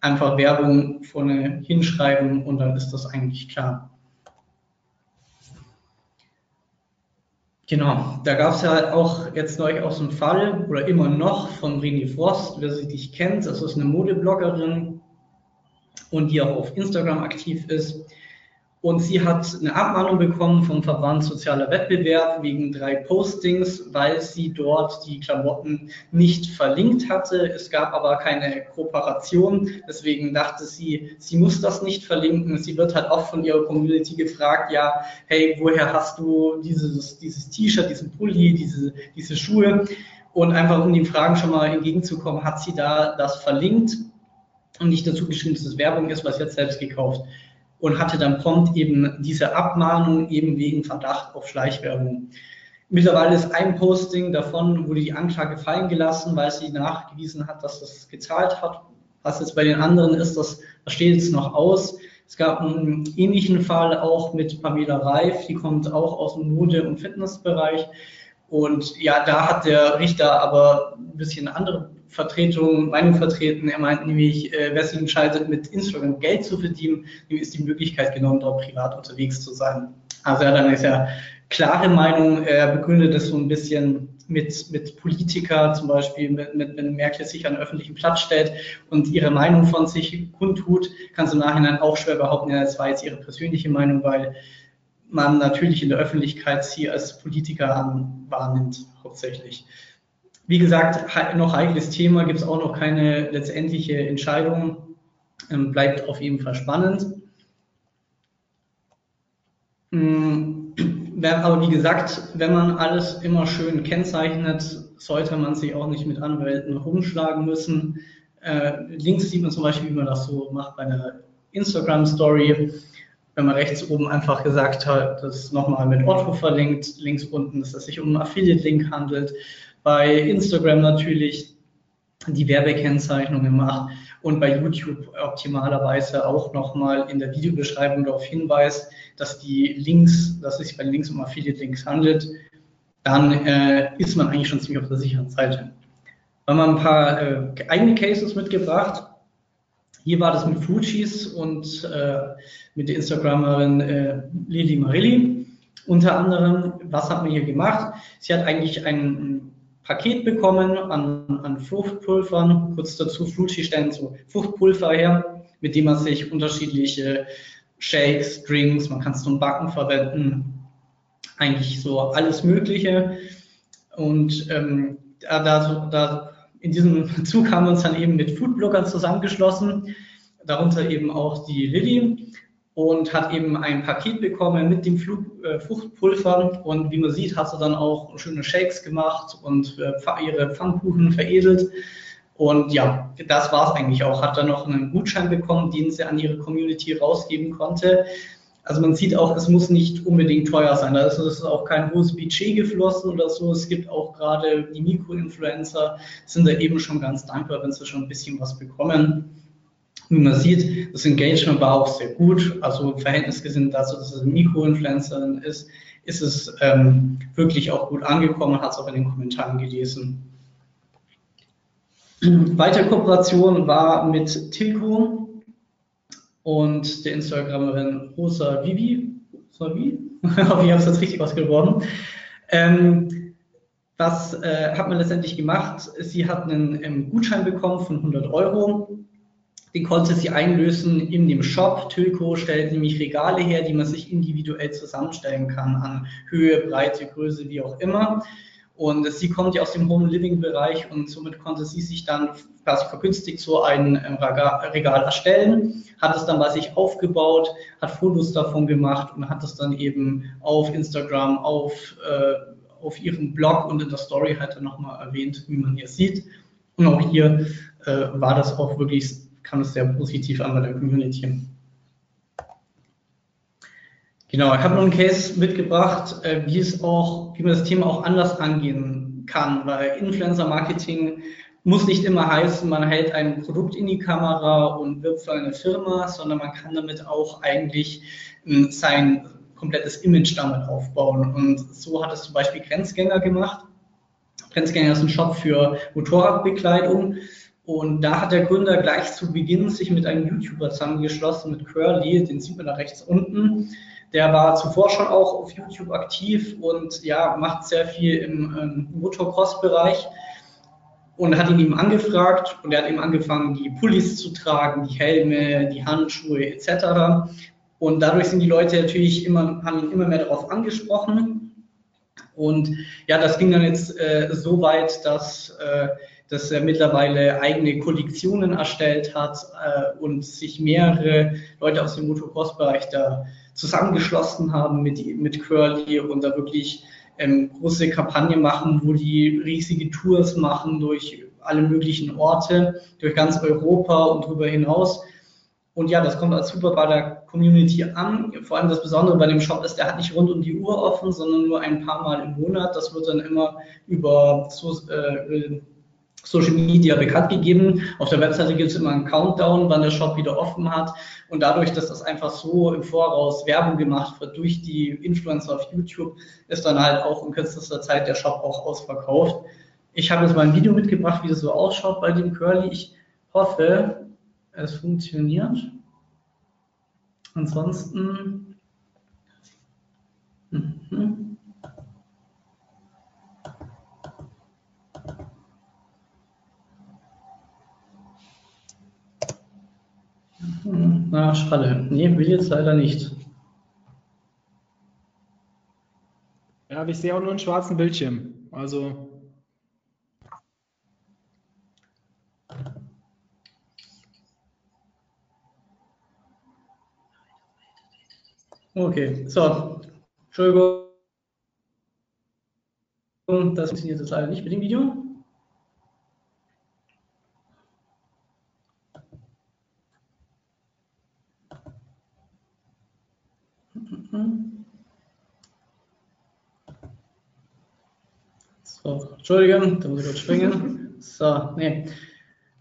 einfach Werbung vorne hinschreiben und dann ist das eigentlich klar. Genau, da gab es ja auch jetzt neu aus dem Fall oder immer noch von Rini Frost, wer sie nicht kennt, das ist eine Modebloggerin und die auch auf Instagram aktiv ist. Und sie hat eine Abmahnung bekommen vom Verband Sozialer Wettbewerb wegen drei Postings, weil sie dort die Klamotten nicht verlinkt hatte. Es gab aber keine Kooperation. Deswegen dachte sie, sie muss das nicht verlinken. Sie wird halt auch von ihrer Community gefragt, ja, hey, woher hast du dieses, dieses T-Shirt, diesen Pulli, diese, diese Schuhe? Und einfach um den Fragen schon mal entgegenzukommen, hat sie da das verlinkt und nicht dazu geschrieben, dass es Werbung ist, was jetzt selbst gekauft und hatte dann prompt eben diese Abmahnung eben wegen Verdacht auf Schleichwerbung. Mittlerweile ist ein Posting davon, wurde die Anklage fallen gelassen, weil sie nachgewiesen hat, dass das gezahlt hat. Was jetzt bei den anderen ist, das, das steht jetzt noch aus. Es gab einen ähnlichen Fall auch mit Pamela Reif, die kommt auch aus dem Mode- und Fitnessbereich. Und ja, da hat der Richter aber ein bisschen andere Vertretung, Meinung vertreten. Er meint nämlich, äh, wer sich entscheidet, mit Instagram Geld zu verdienen, dem ist die Möglichkeit genommen, dort privat unterwegs zu sein. Also er hat eine sehr klare Meinung. Er begründet das so ein bisschen mit, mit Politiker, zum Beispiel, mit, mit, wenn Merkel sich an öffentlichen Platz stellt und ihre Meinung von sich kundtut, kann es im Nachhinein auch schwer behaupten, ja, das war jetzt ihre persönliche Meinung, weil man natürlich in der Öffentlichkeit sie als Politiker wahrnimmt, hauptsächlich. Wie gesagt, noch heikles Thema, gibt es auch noch keine letztendliche Entscheidung. Ähm, bleibt auf jeden Fall spannend. Mm, aber wie gesagt, wenn man alles immer schön kennzeichnet, sollte man sich auch nicht mit Anwälten rumschlagen müssen. Äh, links sieht man zum Beispiel, wie man das so macht bei einer Instagram-Story. Wenn man rechts oben einfach gesagt hat, das nochmal mit Otto verlinkt, links unten, dass es sich um einen Affiliate-Link handelt bei Instagram natürlich die Werbekennzeichnungen macht und bei YouTube optimalerweise auch nochmal in der Videobeschreibung darauf hinweist, dass die Links, dass es sich bei Links um Affiliate-Links handelt, dann äh, ist man eigentlich schon ziemlich auf der sicheren Seite. Wir haben ein paar äh, eigene Cases mitgebracht. Hier war das mit Fujis und äh, mit der Instagramerin äh, Lili Marilli. Unter anderem, was hat man hier gemacht? Sie hat eigentlich einen Paket bekommen an, an Fruchtpulvern. Kurz dazu, Fruity stellen so Fruchtpulver her, mit dem man sich unterschiedliche Shakes, Drinks, man kann es zum Backen verwenden, eigentlich so alles Mögliche. Und ähm, da, da, in diesem Zug haben wir uns dann eben mit Foodbloggern zusammengeschlossen, darunter eben auch die Lilly und hat eben ein Paket bekommen mit dem Flug, äh, Fruchtpulver und wie man sieht, hat sie dann auch schöne Shakes gemacht und äh, ihre Pfannkuchen veredelt. Und ja, das war es eigentlich auch. Hat dann noch einen Gutschein bekommen, den sie an ihre Community rausgeben konnte. Also man sieht auch, es muss nicht unbedingt teuer sein. Da ist auch kein hohes Budget geflossen oder so. Es gibt auch gerade die Mikroinfluencer, sind da eben schon ganz dankbar, wenn sie schon ein bisschen was bekommen. Wie man sieht, das Engagement war auch sehr gut, also im Verhältnis gesehen dazu, dass es eine Mikroinfluencerin ist, ist es ähm, wirklich auch gut angekommen und hat es auch in den Kommentaren gelesen. Weitere Kooperation war mit Tilco und der Instagramerin Rosa Vivi. Rosa Vivi? ich habe es jetzt richtig ausgesprochen. Ähm, was äh, hat man letztendlich gemacht? Sie hat einen ähm, Gutschein bekommen von 100 Euro den konnte sie einlösen in dem Shop. Tilco stellt nämlich Regale her, die man sich individuell zusammenstellen kann an Höhe, Breite, Größe, wie auch immer. Und sie kommt ja aus dem Home Living Bereich und somit konnte sie sich dann quasi vergünstigt so ein ähm, Regal erstellen, hat es dann bei sich aufgebaut, hat Fotos davon gemacht und hat es dann eben auf Instagram, auf, äh, auf ihrem Blog und in der Story halt dann nochmal erwähnt, wie man hier sieht. Und auch hier äh, war das auch wirklich kam es sehr positiv an bei der Community. Genau, ich habe noch einen Case mitgebracht, äh, wie es auch, wie man das Thema auch anders angehen kann, weil Influencer-Marketing muss nicht immer heißen, man hält ein Produkt in die Kamera und wirbt für eine Firma, sondern man kann damit auch eigentlich ähm, sein komplettes Image damit aufbauen. Und so hat es zum Beispiel Grenzgänger gemacht. Grenzgänger ist ein Shop für Motorradbekleidung. Und da hat der Gründer gleich zu Beginn sich mit einem YouTuber zusammengeschlossen, mit Curly, den sieht man da rechts unten. Der war zuvor schon auch auf YouTube aktiv und ja, macht sehr viel im ähm, Motocross-Bereich und hat ihn eben angefragt und er hat eben angefangen, die Pullis zu tragen, die Helme, die Handschuhe etc. Und dadurch sind die Leute natürlich immer, haben ihn immer mehr darauf angesprochen. Und ja, das ging dann jetzt äh, so weit, dass äh, dass er mittlerweile eigene Kollektionen erstellt hat äh, und sich mehrere Leute aus dem Motocross-Bereich da zusammengeschlossen haben mit, mit Curly und da wirklich ähm, große Kampagnen machen, wo die riesige Tours machen durch alle möglichen Orte, durch ganz Europa und darüber hinaus. Und ja, das kommt als super bei der Community an. Vor allem das Besondere bei dem Shop ist, der hat nicht rund um die Uhr offen, sondern nur ein paar Mal im Monat. Das wird dann immer über so, äh, Social Media bekannt gegeben. Auf der Webseite gibt es immer einen Countdown, wann der Shop wieder offen hat. Und dadurch, dass das einfach so im Voraus Werbung gemacht wird durch die Influencer auf YouTube, ist dann halt auch in kürzester Zeit der Shop auch ausverkauft. Ich habe jetzt mal ein Video mitgebracht, wie das so ausschaut bei dem Curly. Ich hoffe, es funktioniert. Ansonsten. Mhm. Na, schade. Nee, will jetzt leider nicht. Ja, aber ich sehe auch nur einen schwarzen Bildschirm. Also. Okay, so. Entschuldigung. Das funktioniert jetzt leider nicht mit dem Video. So, Entschuldigung, da muss ich kurz springen. So, nee.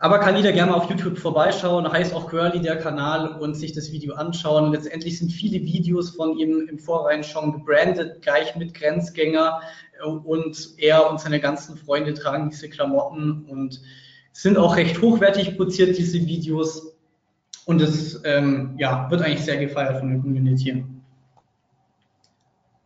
Aber kann jeder gerne mal auf YouTube vorbeischauen, heißt auch Curly der Kanal und sich das Video anschauen. Letztendlich sind viele Videos von ihm im Vorrein schon gebrandet, gleich mit Grenzgänger und er und seine ganzen Freunde tragen diese Klamotten und sind auch recht hochwertig produziert, diese Videos. Und es ähm, ja, wird eigentlich sehr gefeiert von der Community.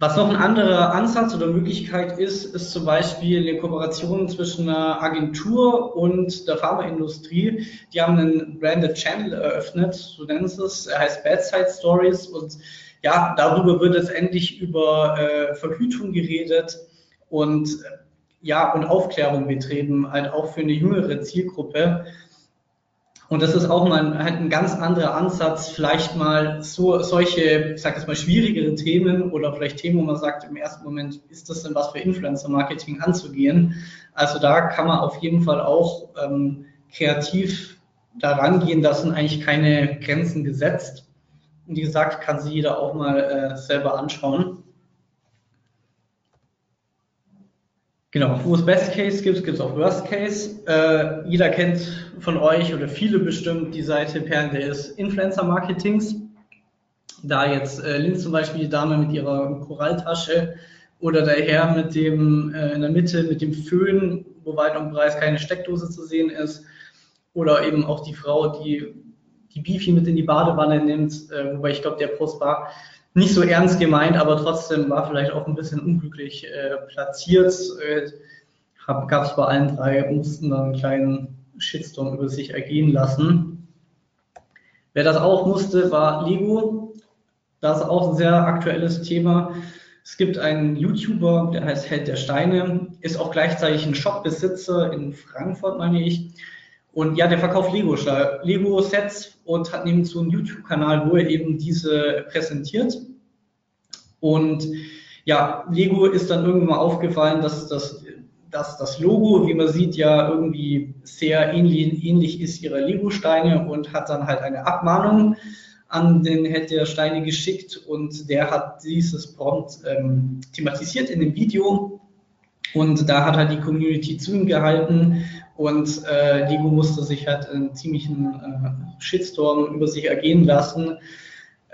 Was noch ein anderer Ansatz oder Möglichkeit ist, ist zum Beispiel eine Kooperation zwischen einer Agentur und der Pharmaindustrie. Die haben einen Branded Channel eröffnet, so nennen sie es. Er heißt Bedside Stories und ja, darüber wird letztendlich über äh, Verhütung geredet und ja, und Aufklärung betrieben, halt auch für eine jüngere Zielgruppe. Und das ist auch mal halt ein ganz anderer Ansatz, vielleicht mal so solche, ich sage jetzt mal, schwierigere Themen oder vielleicht Themen, wo man sagt, im ersten Moment, ist das denn was für Influencer-Marketing anzugehen? Also da kann man auf jeden Fall auch ähm, kreativ daran gehen, da sind eigentlich keine Grenzen gesetzt. Und wie gesagt, kann sich jeder auch mal äh, selber anschauen. Genau, wo es Best Case gibt, gibt es auch Worst Case. Äh, jeder kennt von euch oder viele bestimmt die Seite Perlen des Influencer Marketings. Da jetzt äh, links zum Beispiel die Dame mit ihrer Koralltasche oder der Herr mit dem äh, in der Mitte mit dem Föhn, wo weit und breit keine Steckdose zu sehen ist. Oder eben auch die Frau, die die Beefy mit in die Badewanne nimmt, äh, wobei ich glaube, der Post war nicht so ernst gemeint, aber trotzdem war vielleicht auch ein bisschen unglücklich äh, platziert. Äh, Gab es bei allen drei, mussten dann einen kleinen Shitstorm über sich ergehen lassen. Wer das auch musste, war Lego. Das ist auch ein sehr aktuelles Thema. Es gibt einen YouTuber, der heißt Held der Steine, ist auch gleichzeitig ein Shopbesitzer in Frankfurt, meine ich. Und ja, der verkauft Lego-Sets Lego und hat nebenzu einen YouTube-Kanal, wo er eben diese präsentiert. Und ja, Lego ist dann irgendwann mal aufgefallen, dass das, dass das Logo, wie man sieht, ja irgendwie sehr ähnlich, ähnlich ist ihrer Lego-Steine und hat dann halt eine Abmahnung an den Head der Steine geschickt und der hat dieses prompt ähm, thematisiert in dem Video und da hat halt die Community zu ihm gehalten und äh, Lego musste sich halt einen ziemlichen äh, Shitstorm über sich ergehen lassen.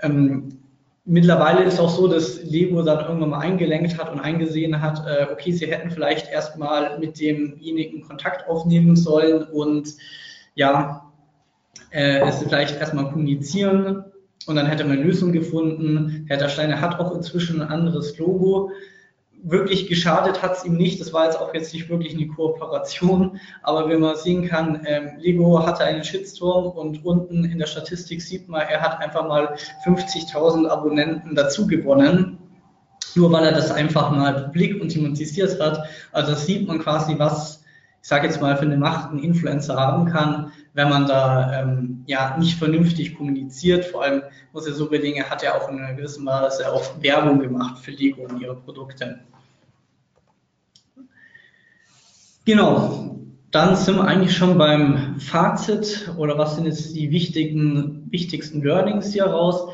Ähm, mittlerweile ist auch so, dass Lego dann irgendwann mal eingelenkt hat und eingesehen hat, äh, okay, sie hätten vielleicht erstmal mit demjenigen Kontakt aufnehmen sollen und ja, äh, es vielleicht erstmal kommunizieren und dann hätte man eine Lösung gefunden. Herr Steiner hat auch inzwischen ein anderes Logo wirklich geschadet hat es ihm nicht. Das war jetzt auch jetzt nicht wirklich eine Kooperation, aber wenn man sehen kann, ähm, Lego hatte einen Shitstorm und unten in der Statistik sieht man, er hat einfach mal 50.000 Abonnenten dazu gewonnen, nur weil er das einfach mal publik und thematisiert hat. Also sieht man quasi, was ich sage jetzt mal für eine Macht ein Influencer haben kann, wenn man da ähm, ja nicht vernünftig kommuniziert. Vor allem muss er so bedingen, hat er auch in einer gewissen Weise auch Werbung gemacht für Lego und ihre Produkte. Genau, dann sind wir eigentlich schon beim Fazit oder was sind jetzt die wichtigen, wichtigsten Learnings hier raus?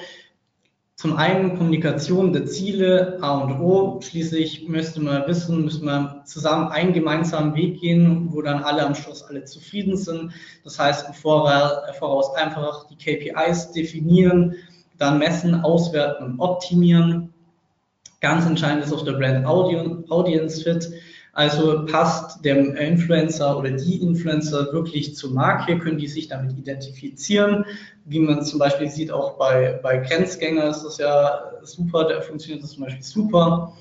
Zum einen Kommunikation der Ziele, A und O. Schließlich müsste man wissen, müssen wir zusammen einen gemeinsamen Weg gehen, wo dann alle am Schluss alle zufrieden sind. Das heißt, im Voraus einfach die KPIs definieren, dann messen, auswerten und optimieren. Ganz entscheidend ist auch der Brand Audience Fit. Also passt der Influencer oder die Influencer wirklich zur Marke, können die sich damit identifizieren. Wie man zum Beispiel sieht, auch bei, bei Grenzgänger ist das ja super, da funktioniert das zum Beispiel super.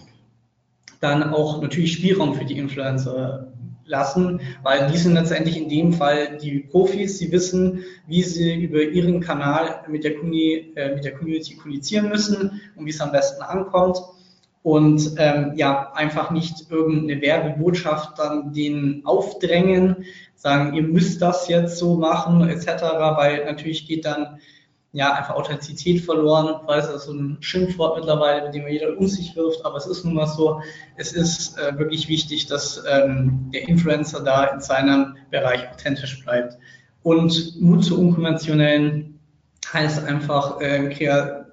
Dann auch natürlich Spielraum für die Influencer lassen, weil die sind letztendlich in dem Fall die Profis, sie wissen, wie sie über ihren Kanal mit der, Community, äh, mit der Community kommunizieren müssen und wie es am besten ankommt und ähm, ja, einfach nicht irgendeine Werbebotschaft dann denen aufdrängen, sagen, ihr müsst das jetzt so machen, etc., weil natürlich geht dann ja einfach Authentizität verloren, weil es ist so ein Schimpfwort mittlerweile, mit dem jeder um sich wirft, aber es ist nun mal so, es ist äh, wirklich wichtig, dass ähm, der Influencer da in seinem Bereich authentisch bleibt. Und Mut zu unkonventionellen heißt einfach äh,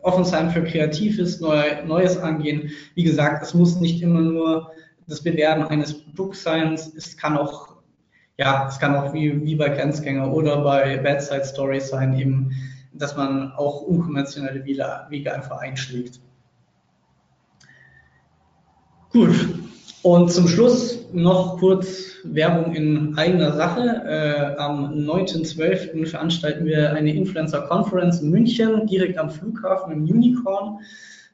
offen sein für Kreatives, Neu Neues angehen. Wie gesagt, es muss nicht immer nur das Bewerben eines Produkts sein. Es kann auch, ja, es kann auch wie, wie bei Grenzgänger oder bei Bad Side Stories sein, eben, dass man auch unkonventionelle Wege einfach einschlägt. Gut. Und zum Schluss noch kurz Werbung in eigener Sache. Äh, am 9.12. veranstalten wir eine Influencer Conference in München, direkt am Flughafen im Unicorn.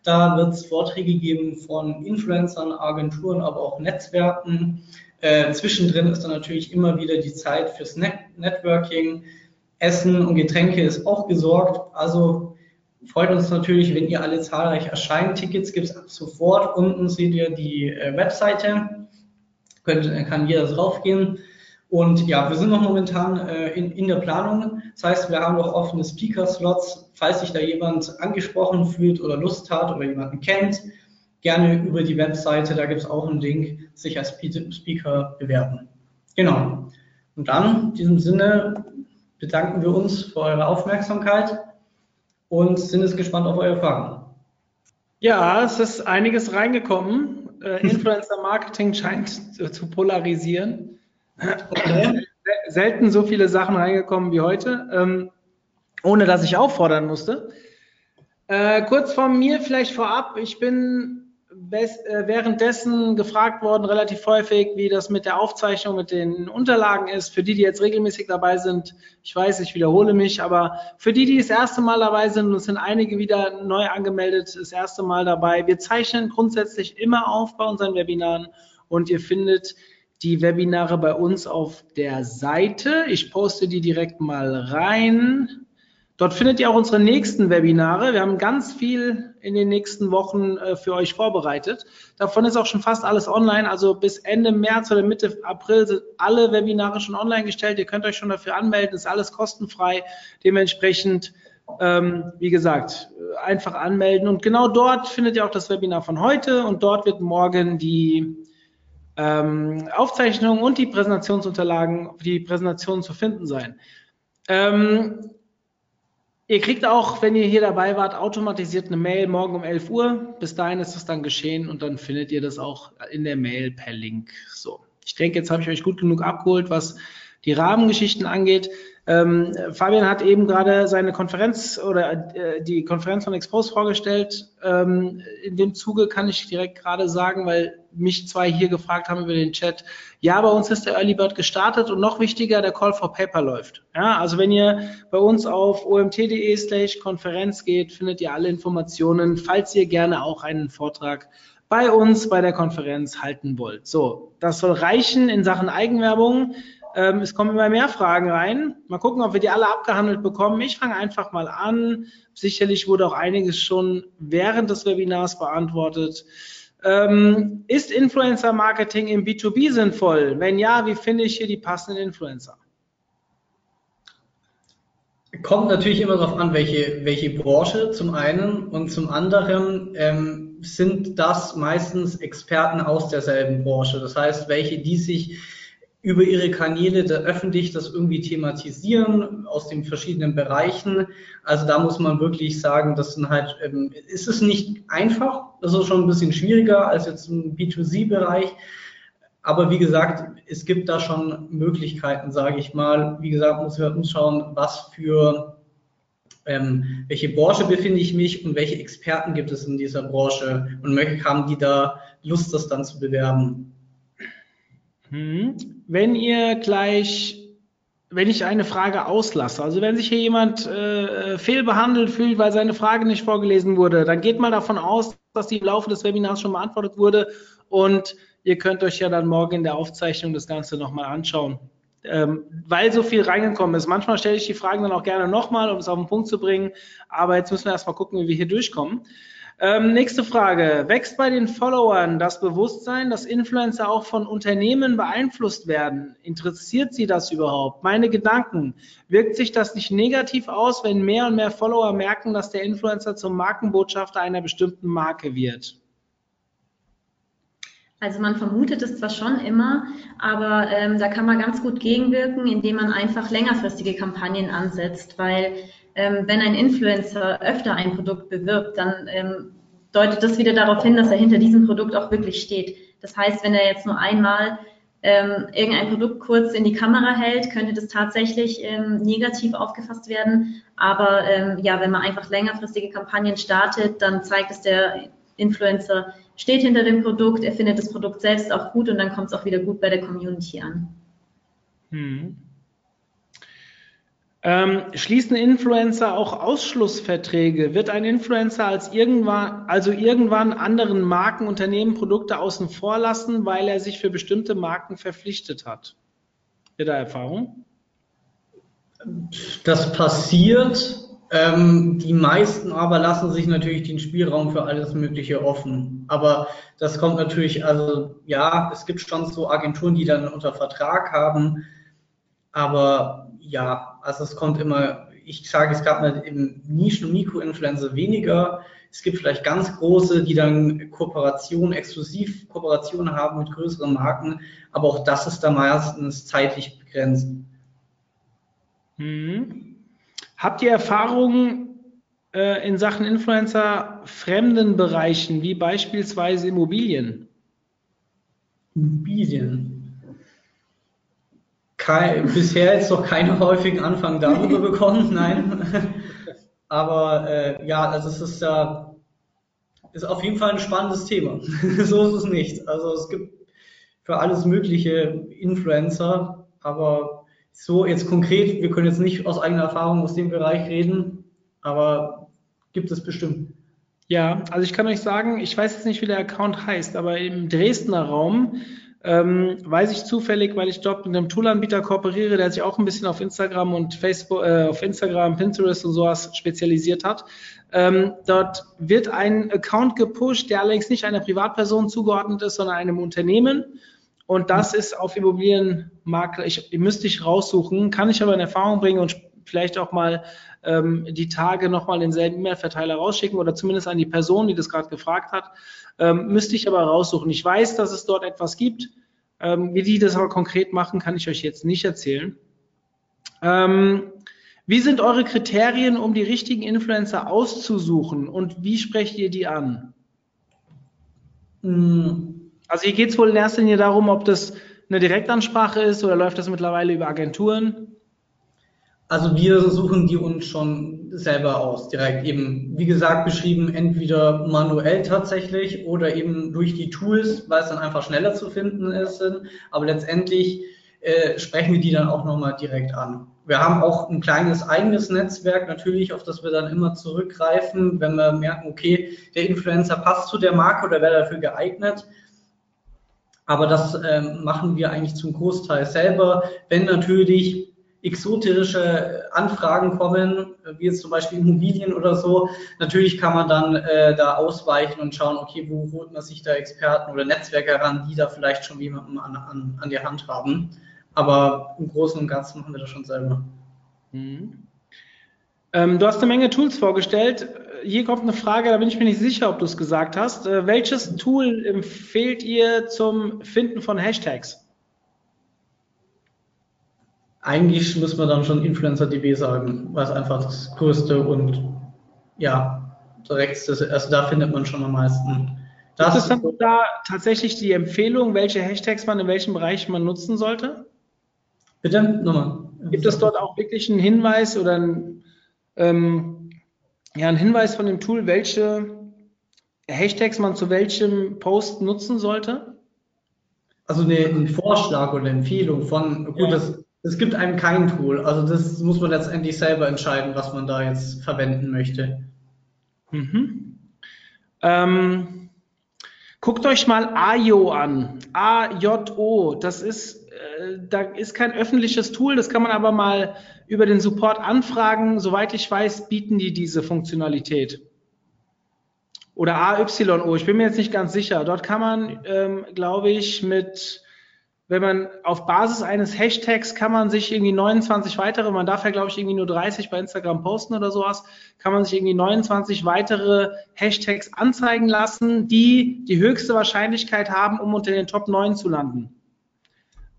Da wird es Vorträge geben von Influencern, Agenturen, aber auch Netzwerken. Äh, zwischendrin ist dann natürlich immer wieder die Zeit fürs Net Networking. Essen und Getränke ist auch gesorgt. Also freut uns natürlich, wenn ihr alle zahlreich erscheint. Tickets gibt es ab sofort. Unten seht ihr die äh, Webseite könnte, kann jeder draufgehen. Und ja, wir sind noch momentan äh, in, in der Planung. Das heißt, wir haben noch offene Speaker-Slots. Falls sich da jemand angesprochen fühlt oder Lust hat oder jemanden kennt, gerne über die Webseite, da gibt es auch einen Link, sich als Speaker bewerben. Genau. Und dann, in diesem Sinne, bedanken wir uns für eure Aufmerksamkeit und sind jetzt gespannt auf eure Fragen. Ja, es ist einiges reingekommen. Äh, Influencer Marketing scheint zu, polarisieren. Okay. Selten so viele Sachen reingekommen wie heute, ähm, ohne dass ich auffordern musste. Äh, kurz von mir vielleicht vorab. Ich bin währenddessen gefragt worden, relativ häufig, wie das mit der Aufzeichnung, mit den Unterlagen ist. Für die, die jetzt regelmäßig dabei sind, ich weiß, ich wiederhole mich, aber für die, die das erste Mal dabei sind, und es sind einige wieder neu angemeldet, das erste Mal dabei, wir zeichnen grundsätzlich immer auf bei unseren Webinaren und ihr findet die Webinare bei uns auf der Seite. Ich poste die direkt mal rein. Dort findet ihr auch unsere nächsten Webinare. Wir haben ganz viel in den nächsten Wochen äh, für euch vorbereitet. Davon ist auch schon fast alles online. Also bis Ende März oder Mitte April sind alle Webinare schon online gestellt. Ihr könnt euch schon dafür anmelden. Ist alles kostenfrei. Dementsprechend, ähm, wie gesagt, einfach anmelden. Und genau dort findet ihr auch das Webinar von heute. Und dort wird morgen die ähm, Aufzeichnung und die Präsentationsunterlagen, die Präsentation zu finden sein. Ähm, Ihr kriegt auch, wenn ihr hier dabei wart, automatisiert eine Mail morgen um 11 Uhr. Bis dahin ist das dann geschehen und dann findet ihr das auch in der Mail per Link. So. Ich denke, jetzt habe ich euch gut genug abgeholt, was die Rahmengeschichten angeht. Ähm, Fabian hat eben gerade seine Konferenz oder äh, die Konferenz von Expose vorgestellt. Ähm, in dem Zuge kann ich direkt gerade sagen, weil mich zwei hier gefragt haben über den Chat. Ja, bei uns ist der Early Bird gestartet und noch wichtiger, der Call for Paper läuft. Ja, also wenn ihr bei uns auf omt.de slash Konferenz geht, findet ihr alle Informationen, falls ihr gerne auch einen Vortrag bei uns bei der Konferenz halten wollt. So, das soll reichen in Sachen Eigenwerbung. Ähm, es kommen immer mehr Fragen rein. Mal gucken, ob wir die alle abgehandelt bekommen. Ich fange einfach mal an. Sicherlich wurde auch einiges schon während des Webinars beantwortet. Ähm, ist Influencer Marketing im B2B sinnvoll? Wenn ja, wie finde ich hier die passenden Influencer? Kommt natürlich immer darauf an, welche, welche Branche zum einen und zum anderen ähm, sind das meistens Experten aus derselben Branche. Das heißt, welche, die sich über ihre Kanäle da öffentlich das irgendwie thematisieren aus den verschiedenen Bereichen. Also da muss man wirklich sagen, das sind halt, ähm, ist es nicht einfach, das ist schon ein bisschen schwieriger als jetzt im B2C-Bereich. Aber wie gesagt, es gibt da schon Möglichkeiten, sage ich mal. Wie gesagt, muss uns schauen, was für ähm, welche Branche befinde ich mich und welche Experten gibt es in dieser Branche und haben die da Lust, das dann zu bewerben. Hm. Wenn ihr gleich, wenn ich eine Frage auslasse, also wenn sich hier jemand äh, fehlbehandelt fühlt, weil seine Frage nicht vorgelesen wurde, dann geht mal davon aus, dass die im Laufe des Webinars schon beantwortet wurde und ihr könnt euch ja dann morgen in der Aufzeichnung das Ganze nochmal anschauen. Ähm, weil so viel reingekommen ist. Manchmal stelle ich die Fragen dann auch gerne nochmal, um es auf den Punkt zu bringen. Aber jetzt müssen wir erstmal gucken, wie wir hier durchkommen. Ähm, nächste Frage. Wächst bei den Followern das Bewusstsein, dass Influencer auch von Unternehmen beeinflusst werden? Interessiert Sie das überhaupt? Meine Gedanken. Wirkt sich das nicht negativ aus, wenn mehr und mehr Follower merken, dass der Influencer zum Markenbotschafter einer bestimmten Marke wird? Also man vermutet es zwar schon immer, aber ähm, da kann man ganz gut gegenwirken, indem man einfach längerfristige Kampagnen ansetzt, weil ähm, wenn ein Influencer öfter ein Produkt bewirbt, dann ähm, deutet das wieder darauf hin, dass er hinter diesem Produkt auch wirklich steht. Das heißt, wenn er jetzt nur einmal ähm, irgendein Produkt kurz in die Kamera hält, könnte das tatsächlich ähm, negativ aufgefasst werden. Aber ähm, ja, wenn man einfach längerfristige Kampagnen startet, dann zeigt es der Influencer steht hinter dem Produkt, er findet das Produkt selbst auch gut und dann kommt es auch wieder gut bei der Community an. Hm. Ähm, schließen Influencer auch Ausschlussverträge? Wird ein Influencer als irgendwann, also irgendwann anderen Marken, Unternehmen, Produkte außen vor lassen, weil er sich für bestimmte Marken verpflichtet hat? Ihre Erfahrung? Das passiert. Ähm, die meisten aber lassen sich natürlich den Spielraum für alles Mögliche offen. Aber das kommt natürlich, also ja, es gibt schon so Agenturen, die dann unter Vertrag haben. Aber ja, also es kommt immer, ich sage, es gab mal im Nischen- und Mikroinfluencer weniger. Es gibt vielleicht ganz große, die dann Kooperation, exklusiv Kooperation haben mit größeren Marken, aber auch das ist da meistens zeitlich begrenzt. Hm. Habt ihr Erfahrungen äh, in Sachen Influencer fremden Bereichen, wie beispielsweise Immobilien? Immobilien. Kein, bisher jetzt noch keine häufigen Anfragen darüber bekommen, nein. Aber äh, ja, also es ist ja ist auf jeden Fall ein spannendes Thema. so ist es nicht. Also es gibt für alles mögliche Influencer, aber so jetzt konkret, wir können jetzt nicht aus eigener Erfahrung aus dem Bereich reden, aber gibt es bestimmt. Ja, also ich kann euch sagen, ich weiß jetzt nicht, wie der Account heißt, aber im Dresdner Raum ähm, weiß ich zufällig, weil ich dort mit einem Toolanbieter kooperiere, der sich auch ein bisschen auf Instagram und Facebook, äh, auf Instagram, Pinterest und sowas spezialisiert hat. Ähm, dort wird ein Account gepusht, der allerdings nicht einer Privatperson zugeordnet ist, sondern einem Unternehmen. Und das ist auf Immobilienmakler, ich, müsste ich raussuchen, kann ich aber in Erfahrung bringen und vielleicht auch mal ähm, die Tage nochmal denselben E-Mail-Verteiler rausschicken oder zumindest an die Person, die das gerade gefragt hat. Ähm, müsste ich aber raussuchen. Ich weiß, dass es dort etwas gibt. Ähm, wie die das aber konkret machen, kann ich euch jetzt nicht erzählen. Ähm, wie sind eure Kriterien, um die richtigen Influencer auszusuchen und wie sprecht ihr die an? Hm. Also hier geht es wohl in erster Linie darum, ob das eine Direktansprache ist oder läuft das mittlerweile über Agenturen? Also wir suchen die uns schon selber aus, direkt eben, wie gesagt, beschrieben, entweder manuell tatsächlich oder eben durch die Tools, weil es dann einfach schneller zu finden ist. Aber letztendlich äh, sprechen wir die dann auch nochmal direkt an. Wir haben auch ein kleines eigenes Netzwerk natürlich, auf das wir dann immer zurückgreifen, wenn wir merken, okay, der Influencer passt zu der Marke oder wäre dafür geeignet. Aber das äh, machen wir eigentlich zum Großteil selber. Wenn natürlich exotische Anfragen kommen, wie jetzt zum Beispiel Immobilien oder so, natürlich kann man dann äh, da ausweichen und schauen, okay, wo holt man sich da Experten oder Netzwerke heran, die da vielleicht schon jemanden an, an, an der Hand haben. Aber im Großen und Ganzen machen wir das schon selber. Mhm. Ähm, du hast eine Menge Tools vorgestellt. Hier kommt eine Frage, da bin ich mir nicht sicher, ob du es gesagt hast. Äh, welches Tool empfehlt ihr zum Finden von Hashtags? Eigentlich muss man dann schon Influencer-DB sagen, weil es einfach das größte und ja, direkt, also da findet man schon am meisten. Das ist dann da tatsächlich die Empfehlung, welche Hashtags man in welchem Bereich man nutzen sollte? Bitte, nochmal. Gibt es dort auch wirklich einen Hinweis oder ein, ähm, ja, einen Hinweis von dem Tool, welche Hashtags man zu welchem Post nutzen sollte? Also eine, ein Vorschlag oder eine Empfehlung von, gut, ja. das es gibt einem kein Tool. Also das muss man letztendlich selber entscheiden, was man da jetzt verwenden möchte. Mhm. Ähm, guckt euch mal AJO an. A-J-O. Das ist, äh, da ist kein öffentliches Tool, das kann man aber mal über den Support anfragen. Soweit ich weiß, bieten die diese Funktionalität. Oder AYO, ich bin mir jetzt nicht ganz sicher. Dort kann man, ähm, glaube ich, mit wenn man auf Basis eines Hashtags kann man sich irgendwie 29 weitere, man darf ja glaube ich irgendwie nur 30 bei Instagram posten oder sowas, kann man sich irgendwie 29 weitere Hashtags anzeigen lassen, die die höchste Wahrscheinlichkeit haben, um unter den Top 9 zu landen.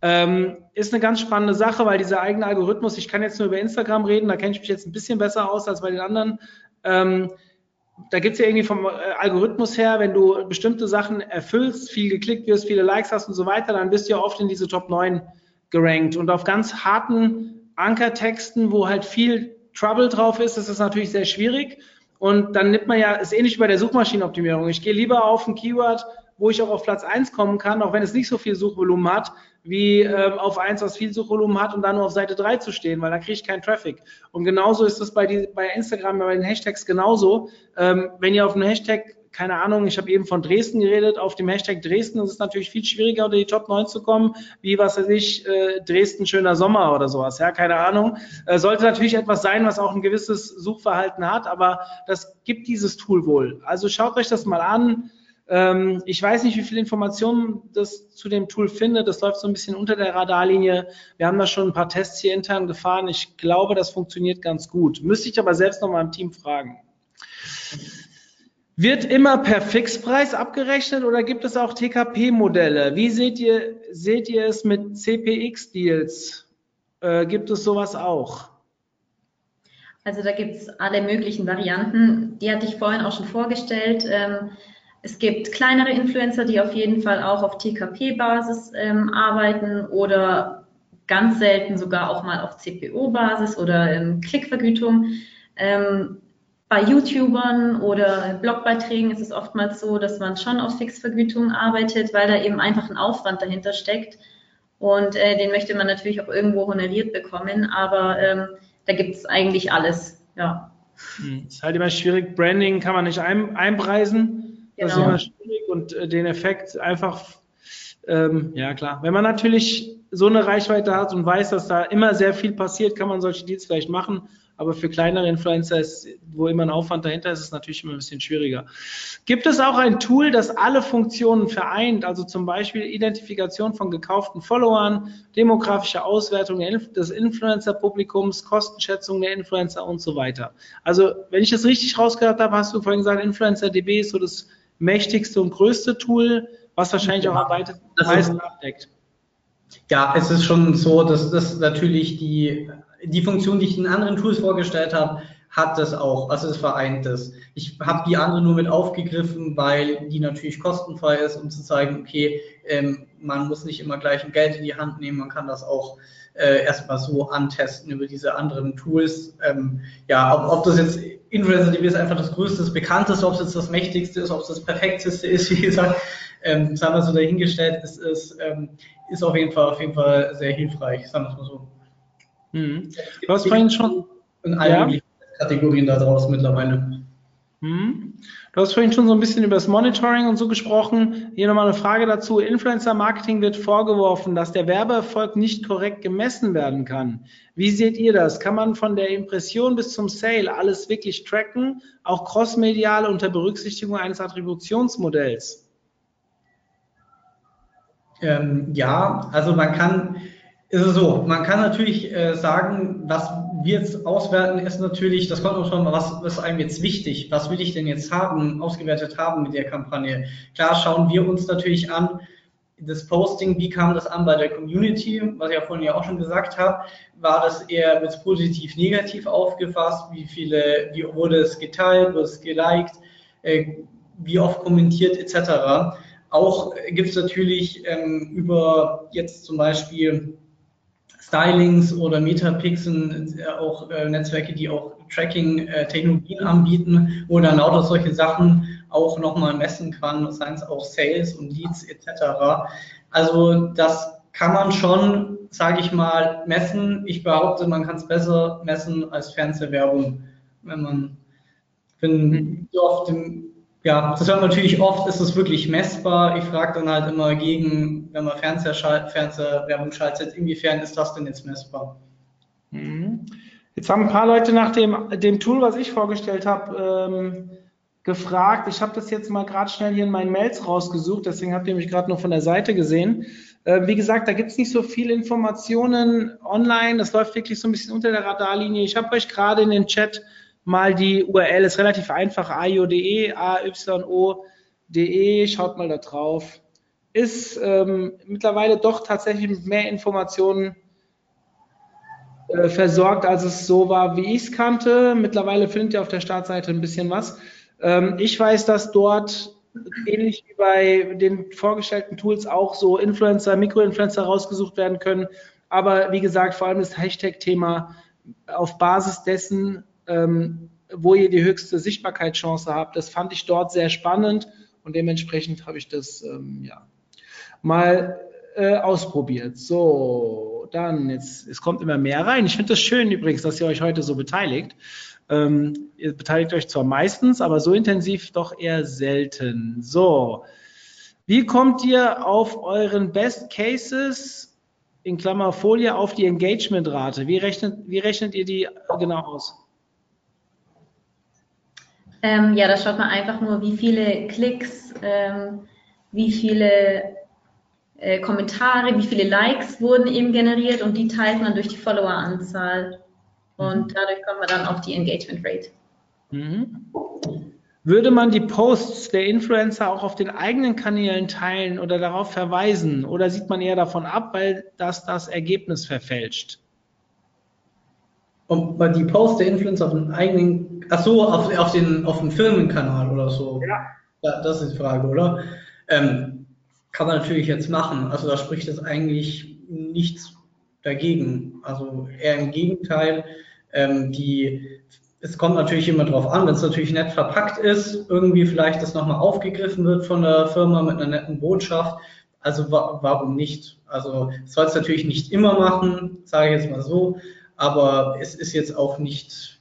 Ähm, ist eine ganz spannende Sache, weil dieser eigene Algorithmus, ich kann jetzt nur über Instagram reden, da kenne ich mich jetzt ein bisschen besser aus als bei den anderen. Ähm, da gibt es ja irgendwie vom äh, Algorithmus her, wenn du bestimmte Sachen erfüllst, viel geklickt wirst, viele Likes hast und so weiter, dann bist du ja oft in diese Top 9 gerankt. Und auf ganz harten Ankertexten, wo halt viel Trouble drauf ist, ist es natürlich sehr schwierig. Und dann nimmt man ja, ist ähnlich wie bei der Suchmaschinenoptimierung. Ich gehe lieber auf ein Keyword, wo ich auch auf Platz 1 kommen kann, auch wenn es nicht so viel Suchvolumen hat, wie ähm, auf eins, was viel Suchvolumen hat und dann nur auf Seite 3 zu stehen, weil da kriege ich keinen Traffic. Und genauso ist es bei, bei Instagram, bei den Hashtags genauso. Ähm, wenn ihr auf einem Hashtag keine Ahnung, ich habe eben von Dresden geredet, auf dem Hashtag Dresden ist es natürlich viel schwieriger, unter die Top 9 zu kommen, wie, was weiß ich, äh, Dresden schöner Sommer oder sowas, ja, keine Ahnung. Äh, sollte natürlich etwas sein, was auch ein gewisses Suchverhalten hat, aber das gibt dieses Tool wohl. Also schaut euch das mal an, ähm, ich weiß nicht, wie viele Informationen das zu dem Tool findet. Das läuft so ein bisschen unter der Radarlinie. Wir haben da schon ein paar Tests hier intern gefahren. Ich glaube, das funktioniert ganz gut. Müsste ich aber selbst noch mal im Team fragen. Wird immer per Fixpreis abgerechnet oder gibt es auch TKP-Modelle? Wie seht ihr, seht ihr es mit CPX-Deals? Äh, gibt es sowas auch? Also da gibt es alle möglichen Varianten. Die hatte ich vorhin auch schon vorgestellt. Ähm, es gibt kleinere Influencer, die auf jeden Fall auch auf TKP-Basis ähm, arbeiten oder ganz selten sogar auch mal auf CPO-Basis oder ähm, Klickvergütung. Ähm, bei YouTubern oder Blogbeiträgen ist es oftmals so, dass man schon auf Fixvergütung arbeitet, weil da eben einfach ein Aufwand dahinter steckt. Und äh, den möchte man natürlich auch irgendwo honoriert bekommen, aber ähm, da gibt es eigentlich alles. Ja. Hm, ist halt immer schwierig. Branding kann man nicht ein, einpreisen. Genau. Das ist genau. immer schwierig und äh, den Effekt einfach, ähm, ja klar. Wenn man natürlich so eine Reichweite hat und weiß, dass da immer sehr viel passiert, kann man solche Deals vielleicht machen. Aber für kleinere Influencer, ist, wo immer ein Aufwand dahinter ist, ist es natürlich immer ein bisschen schwieriger. Gibt es auch ein Tool, das alle Funktionen vereint? Also zum Beispiel Identifikation von gekauften Followern, demografische Auswertung des Influencer-Publikums, Kostenschätzung der Influencer und so weiter. Also wenn ich das richtig rausgehört habe, hast du vorhin gesagt, InfluencerDB ist so das mächtigste und größte Tool, was wahrscheinlich ja, auch am meisten abdeckt. Ja, es ist schon so, dass das natürlich die die Funktion, die ich in anderen Tools vorgestellt habe, hat das auch. Also es vereint das. Ich habe die andere nur mit aufgegriffen, weil die natürlich kostenfrei ist, um zu zeigen, okay, ähm, man muss nicht immer gleich ein Geld in die Hand nehmen, man kann das auch äh, erstmal so antesten über diese anderen Tools. Ähm, ja, ob, ob das jetzt Influencer TV ist einfach das größte, das bekannteste, ob es jetzt das mächtigste ist, ob es das perfekteste ist, wie gesagt, ähm, sagen wir so dahingestellt, ist, ist, ähm, ist auf jeden Fall auf jeden Fall sehr hilfreich, sagen wir es mal so. Mhm. Du hast vorhin schon in allen ja. Kategorien da draußen mittlerweile. Mhm. Du hast vorhin schon so ein bisschen über das Monitoring und so gesprochen. Hier nochmal eine Frage dazu. Influencer Marketing wird vorgeworfen, dass der Werbeerfolg nicht korrekt gemessen werden kann. Wie seht ihr das? Kann man von der Impression bis zum Sale alles wirklich tracken, auch crossmedial unter Berücksichtigung eines Attributionsmodells? Ähm, ja, also man kann ist so, man kann natürlich äh, sagen, was wir jetzt auswerten, ist natürlich, das kommt auch schon mal, was ist einem jetzt wichtig? Was will ich denn jetzt haben, ausgewertet haben mit der Kampagne? Klar schauen wir uns natürlich an, das Posting, wie kam das an bei der Community, was ich ja vorhin ja auch schon gesagt habe, war das eher mit positiv, negativ aufgefasst, wie viele, wie wurde es geteilt, wurde es geliked, äh, wie oft kommentiert etc. Auch gibt es natürlich ähm, über jetzt zum Beispiel Stylings oder Metapixen, äh, auch äh, Netzwerke, die auch Tracking-Technologien anbieten, wo dann lauter solche Sachen auch nochmal messen kann, seien es auch Sales und Leads etc. Also das kann man schon, sage ich mal, messen. Ich behaupte, man kann es besser messen als Fernsehwerbung, wenn man, wenn so oft im ja, das hört man natürlich oft, ist es wirklich messbar. Ich frage dann halt immer gegen, wenn man Fernseher schalt, schaltet, inwiefern ist das denn jetzt messbar? Mhm. Jetzt haben ein paar Leute nach dem, dem Tool, was ich vorgestellt habe, ähm, gefragt. Ich habe das jetzt mal gerade schnell hier in meinen Mails rausgesucht, deswegen habt ihr mich gerade nur von der Seite gesehen. Äh, wie gesagt, da gibt es nicht so viele Informationen online. Das läuft wirklich so ein bisschen unter der Radarlinie. Ich habe euch gerade in den Chat mal die URL, ist relativ einfach, ayo.de, A-Y-O.de, schaut mal da drauf. Ist ähm, mittlerweile doch tatsächlich mit mehr Informationen äh, versorgt, als es so war, wie ich es kannte. Mittlerweile findet ihr auf der Startseite ein bisschen was. Ähm, ich weiß, dass dort ähnlich wie bei den vorgestellten Tools auch so Influencer, Mikroinfluencer rausgesucht werden können. Aber wie gesagt, vor allem das Hashtag-Thema auf Basis dessen ähm, wo ihr die höchste Sichtbarkeitschance habt. Das fand ich dort sehr spannend und dementsprechend habe ich das ähm, ja, mal äh, ausprobiert. So, dann jetzt, es kommt immer mehr rein. Ich finde das schön übrigens, dass ihr euch heute so beteiligt. Ähm, ihr beteiligt euch zwar meistens, aber so intensiv doch eher selten. So, wie kommt ihr auf euren Best Cases in Klammer Folie auf die Engagement-Rate? Wie rechnet, wie rechnet ihr die genau aus? Ähm, ja, da schaut man einfach nur, wie viele Klicks, ähm, wie viele äh, Kommentare, wie viele Likes wurden eben generiert und die teilt man durch die Followeranzahl. Und mhm. dadurch kommt man dann auf die Engagement Rate. Mhm. Würde man die Posts der Influencer auch auf den eigenen Kanälen teilen oder darauf verweisen? Oder sieht man eher davon ab, weil das das Ergebnis verfälscht? Und die Post der Influencer auf den eigenen, ach so, auf, auf den, auf dem Firmenkanal oder so. Ja. ja. Das ist die Frage, oder? Ähm, kann man natürlich jetzt machen. Also da spricht jetzt eigentlich nichts dagegen. Also eher im Gegenteil. Ähm, die, es kommt natürlich immer drauf an, wenn es natürlich nett verpackt ist, irgendwie vielleicht das nochmal aufgegriffen wird von der Firma mit einer netten Botschaft. Also wa warum nicht? Also soll es natürlich nicht immer machen, sage ich jetzt mal so, aber es ist jetzt auch nicht,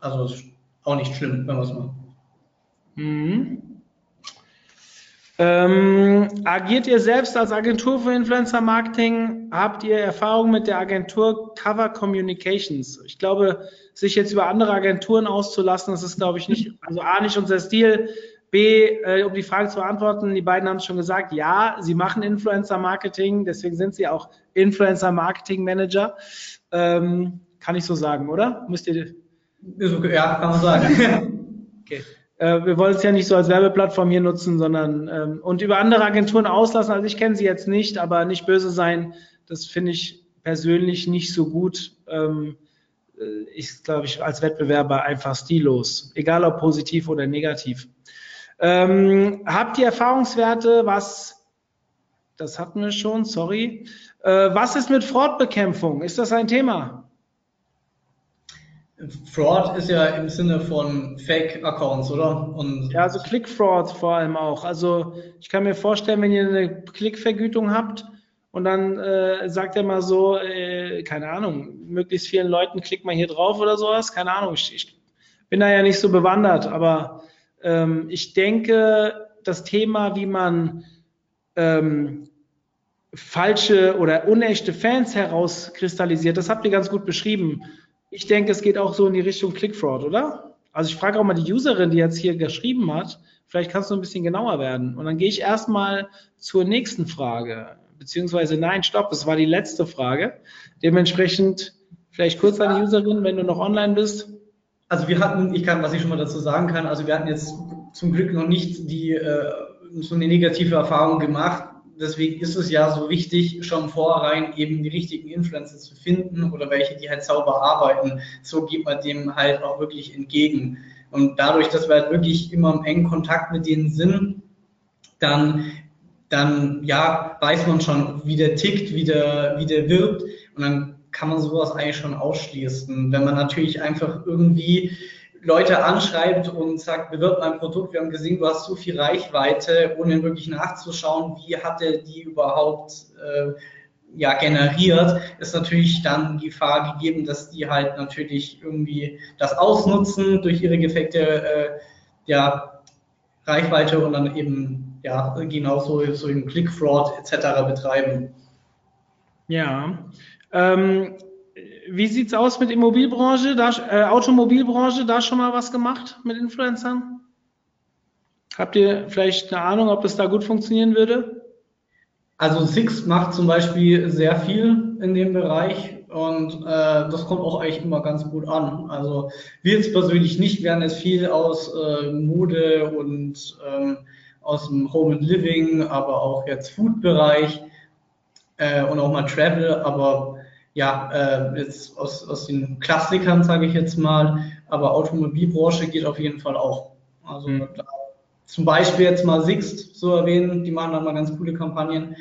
also auch nicht schlimm, wenn man es macht. Mhm. Ähm, agiert ihr selbst als Agentur für Influencer Marketing? Habt ihr Erfahrung mit der Agentur Cover Communications? Ich glaube, sich jetzt über andere Agenturen auszulassen, das ist, glaube ich, nicht, also A, nicht unser Stil. B, äh, um die Frage zu beantworten, die beiden haben es schon gesagt, ja, sie machen Influencer Marketing, deswegen sind sie auch Influencer Marketing Manager. Ähm, kann ich so sagen, oder? Müsst ihr. Ja, kann man sagen. okay. Äh, wir wollen es ja nicht so als Werbeplattform hier nutzen, sondern ähm, und über andere Agenturen auslassen. Also ich kenne sie jetzt nicht, aber nicht böse sein, das finde ich persönlich nicht so gut. Ähm, äh, ich glaube ich als Wettbewerber einfach stillos, egal ob positiv oder negativ. Ähm, habt ihr Erfahrungswerte, was, das hatten wir schon, sorry, was ist mit Fraudbekämpfung? Ist das ein Thema? Fraud ist ja im Sinne von Fake-Accounts, oder? Und ja, also Click-Fraud vor allem auch. Also ich kann mir vorstellen, wenn ihr eine Klickvergütung habt und dann äh, sagt er mal so, äh, keine Ahnung, möglichst vielen Leuten klickt mal hier drauf oder sowas, keine Ahnung. Ich, ich bin da ja nicht so bewandert, aber ähm, ich denke, das Thema, wie man ähm, falsche oder unechte Fans herauskristallisiert, das habt ihr ganz gut beschrieben. Ich denke, es geht auch so in die Richtung Clickfraud, oder? Also ich frage auch mal die Userin, die jetzt hier geschrieben hat, vielleicht kannst du ein bisschen genauer werden. Und dann gehe ich erstmal zur nächsten Frage. Beziehungsweise nein, stopp, das war die letzte Frage. Dementsprechend vielleicht kurz an die Userin, wenn du noch online bist. Also wir hatten, ich kann, was ich schon mal dazu sagen kann, also wir hatten jetzt zum Glück noch nicht die äh, so eine negative Erfahrung gemacht deswegen ist es ja so wichtig, schon vorrein eben die richtigen Influencer zu finden oder welche, die halt sauber arbeiten. So geht man dem halt auch wirklich entgegen. Und dadurch, dass wir halt wirklich immer im engen Kontakt mit denen sind, dann, dann ja, weiß man schon, wie der tickt, wie der, wie der wirkt. Und dann kann man sowas eigentlich schon ausschließen. Wenn man natürlich einfach irgendwie Leute anschreibt und sagt, bewirb mein Produkt, wir haben gesehen, du hast so viel Reichweite, ohne wirklich nachzuschauen, wie hat er die überhaupt äh, ja, generiert, ist natürlich dann die Gefahr gegeben, dass die halt natürlich irgendwie das ausnutzen durch ihre gefekte äh, ja, Reichweite und dann eben ja genauso so im Click-Fraud etc. betreiben. Ja. Ähm, wie sieht's aus mit Immobilbranche, da, äh, Automobilbranche, da schon mal was gemacht mit Influencern? Habt ihr vielleicht eine Ahnung, ob das da gut funktionieren würde? Also Six macht zum Beispiel sehr viel in dem Bereich und äh, das kommt auch eigentlich immer ganz gut an. Also wir jetzt persönlich nicht, haben jetzt viel aus äh, Mode und ähm, aus dem Home and Living, aber auch jetzt Food-Bereich äh, und auch mal Travel, aber ja, äh, jetzt aus, aus den Klassikern, sage ich jetzt mal, aber Automobilbranche geht auf jeden Fall auch. Also mhm. da, zum Beispiel jetzt mal Sixt zu erwähnen, die machen da mal ganz coole Kampagnen.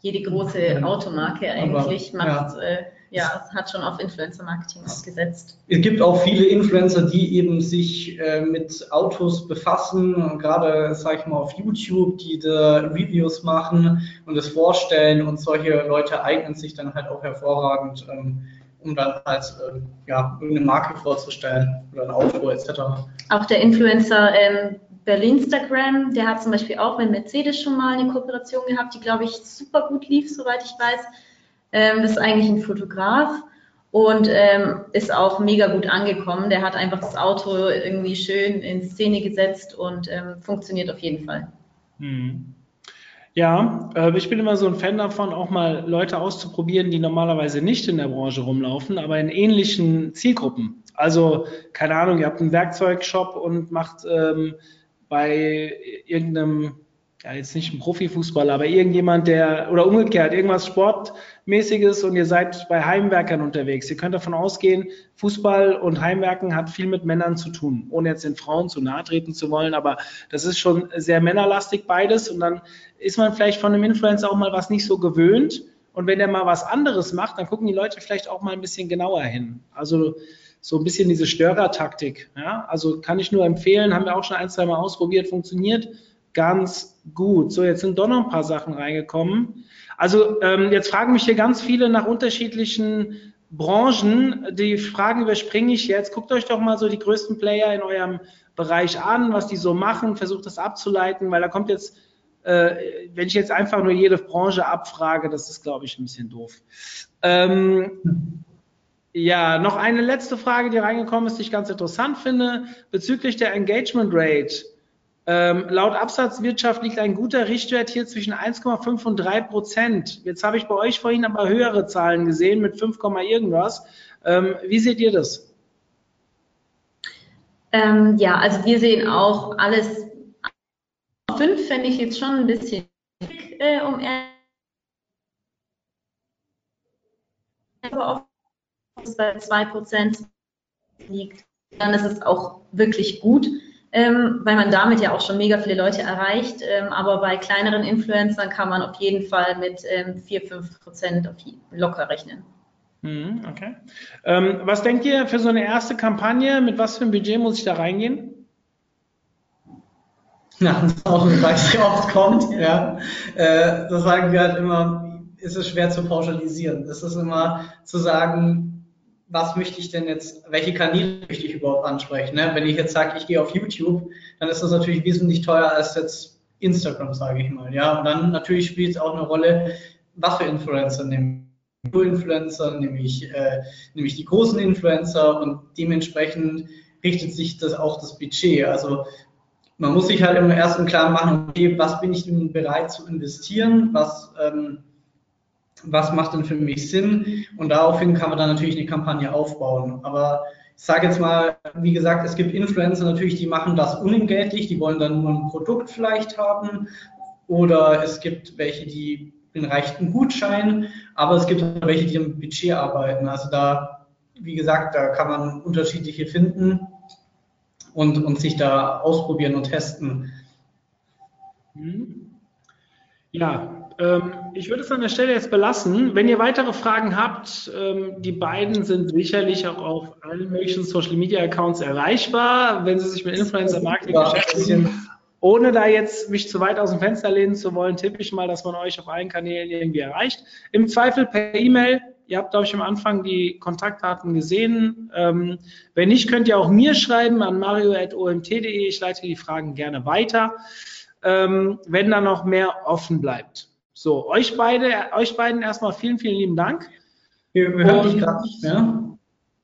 Jede große Automarke eigentlich aber, macht ja. äh, ja, hat schon auf Influencer-Marketing ausgesetzt. Es gibt auch viele Influencer, die eben sich äh, mit Autos befassen, gerade, sag ich mal, auf YouTube, die da Reviews machen und es vorstellen und solche Leute eignen sich dann halt auch hervorragend, ähm, um dann halt äh, ja, irgendeine Marke vorzustellen oder ein Auto etc. Auch der Influencer ähm, Berlinstagram, der hat zum Beispiel auch mit Mercedes schon mal eine Kooperation gehabt, die, glaube ich, super gut lief, soweit ich weiß. Ähm, das ist eigentlich ein Fotograf und ähm, ist auch mega gut angekommen. Der hat einfach das Auto irgendwie schön in Szene gesetzt und ähm, funktioniert auf jeden Fall. Hm. Ja, äh, ich bin immer so ein Fan davon, auch mal Leute auszuprobieren, die normalerweise nicht in der Branche rumlaufen, aber in ähnlichen Zielgruppen. Also, keine Ahnung, ihr habt einen Werkzeugshop und macht ähm, bei irgendeinem ja, jetzt nicht ein Profifußballer, aber irgendjemand, der, oder umgekehrt, irgendwas Sport, mäßiges und ihr seid bei Heimwerkern unterwegs. Ihr könnt davon ausgehen, Fußball und Heimwerken hat viel mit Männern zu tun, ohne jetzt den Frauen zu nahe treten zu wollen, aber das ist schon sehr männerlastig beides und dann ist man vielleicht von einem Influencer auch mal was nicht so gewöhnt und wenn er mal was anderes macht, dann gucken die Leute vielleicht auch mal ein bisschen genauer hin. Also so ein bisschen diese Störertaktik. Ja? Also kann ich nur empfehlen, haben wir auch schon ein, zwei Mal ausprobiert, funktioniert ganz gut. So, jetzt sind doch noch ein paar Sachen reingekommen. Also ähm, jetzt fragen mich hier ganz viele nach unterschiedlichen Branchen. Die Fragen überspringe ich jetzt. Guckt euch doch mal so die größten Player in eurem Bereich an, was die so machen, versucht das abzuleiten, weil da kommt jetzt, äh, wenn ich jetzt einfach nur jede Branche abfrage, das ist, glaube ich, ein bisschen doof. Ähm, ja, noch eine letzte Frage, die reingekommen ist, die ich ganz interessant finde, bezüglich der Engagement Rate. Ähm, laut Absatzwirtschaft liegt ein guter Richtwert hier zwischen 1,5 und 3 Prozent. Jetzt habe ich bei euch vorhin aber höhere Zahlen gesehen mit 5, irgendwas. Ähm, wie seht ihr das? Ähm, ja, also wir sehen auch alles. 5 fände ich jetzt schon ein bisschen, äh, um aber auch bei 2 Prozent liegt, dann ist es auch wirklich gut ähm, weil man damit ja auch schon mega viele Leute erreicht. Ähm, aber bei kleineren Influencern kann man auf jeden Fall mit ähm, 4, 5 Prozent locker rechnen. Mhm, okay. Ähm, was denkt ihr für so eine erste Kampagne? Mit was für einem Budget muss ich da reingehen? Ist auch eine Frage, die oft kommt. Ja. Äh, das sagen wir halt immer, ist es schwer zu pauschalisieren. Es ist immer zu sagen, was möchte ich denn jetzt, welche Kanäle möchte ich überhaupt ansprechen? Ne? Wenn ich jetzt sage, ich gehe auf YouTube, dann ist das natürlich wesentlich teurer als jetzt Instagram, sage ich mal. Ja, und dann natürlich spielt es auch eine Rolle, was für Influencer nehmen. Influencer, nämlich, äh, nämlich die großen Influencer und dementsprechend richtet sich das auch das Budget. Also man muss sich halt im Klaren machen, okay, was bin ich denn bereit zu investieren, was ähm, was macht denn für mich Sinn? Und daraufhin kann man dann natürlich eine Kampagne aufbauen. Aber ich sage jetzt mal, wie gesagt, es gibt Influencer natürlich, die machen das unentgeltlich, die wollen dann nur ein Produkt vielleicht haben. Oder es gibt welche, die den reichten Gutschein, aber es gibt welche, die im Budget arbeiten. Also da, wie gesagt, da kann man unterschiedliche finden und, und sich da ausprobieren und testen. Mhm. Ja, ähm, ich würde es an der Stelle jetzt belassen. Wenn ihr weitere Fragen habt, ähm, die beiden sind sicherlich auch auf allen möglichen Social Media Accounts erreichbar, wenn sie sich mit Influencer Marketing beschäftigen. Ohne da jetzt mich zu weit aus dem Fenster lehnen zu wollen, tippe ich mal, dass man euch auf allen Kanälen irgendwie erreicht. Im Zweifel per E-Mail. Ihr habt, glaube ich, am Anfang die Kontaktdaten gesehen. Ähm, wenn nicht, könnt ihr auch mir schreiben an mario.omt.de. Ich leite die Fragen gerne weiter, ähm, wenn da noch mehr offen bleibt. So, euch beide, euch beiden erstmal vielen, vielen lieben Dank. Wir, wir hören dich gerade nicht mehr.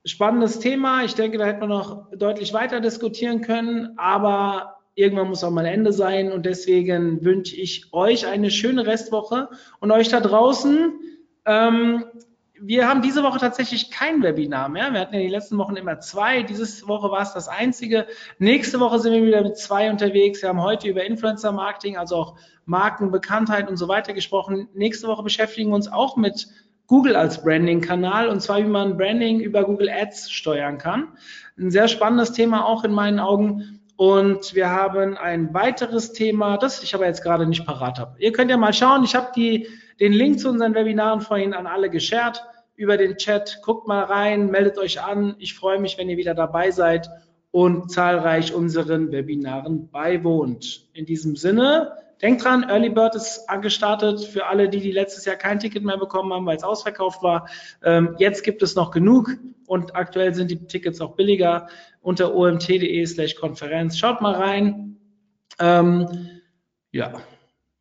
Spannendes Thema. Ich denke, da hätte man noch deutlich weiter diskutieren können, aber irgendwann muss auch mal Ende sein und deswegen wünsche ich euch eine schöne Restwoche und euch da draußen ähm, wir haben diese Woche tatsächlich kein Webinar mehr. Wir hatten ja die letzten Wochen immer zwei. Diese Woche war es das einzige. Nächste Woche sind wir wieder mit zwei unterwegs. Wir haben heute über Influencer Marketing, also auch Markenbekanntheit und so weiter gesprochen. Nächste Woche beschäftigen wir uns auch mit Google als Branding-Kanal und zwar, wie man Branding über Google Ads steuern kann. Ein sehr spannendes Thema auch in meinen Augen. Und wir haben ein weiteres Thema, das ich aber jetzt gerade nicht parat habe. Ihr könnt ja mal schauen. Ich habe die den Link zu unseren Webinaren vorhin an alle geshared über den Chat. Guckt mal rein, meldet euch an. Ich freue mich, wenn ihr wieder dabei seid und zahlreich unseren Webinaren beiwohnt. In diesem Sinne, denkt dran, Early Bird ist angestartet für alle, die, die letztes Jahr kein Ticket mehr bekommen haben, weil es ausverkauft war. Ähm, jetzt gibt es noch genug und aktuell sind die Tickets auch billiger unter omt.de slash Konferenz. Schaut mal rein. Ähm, ja,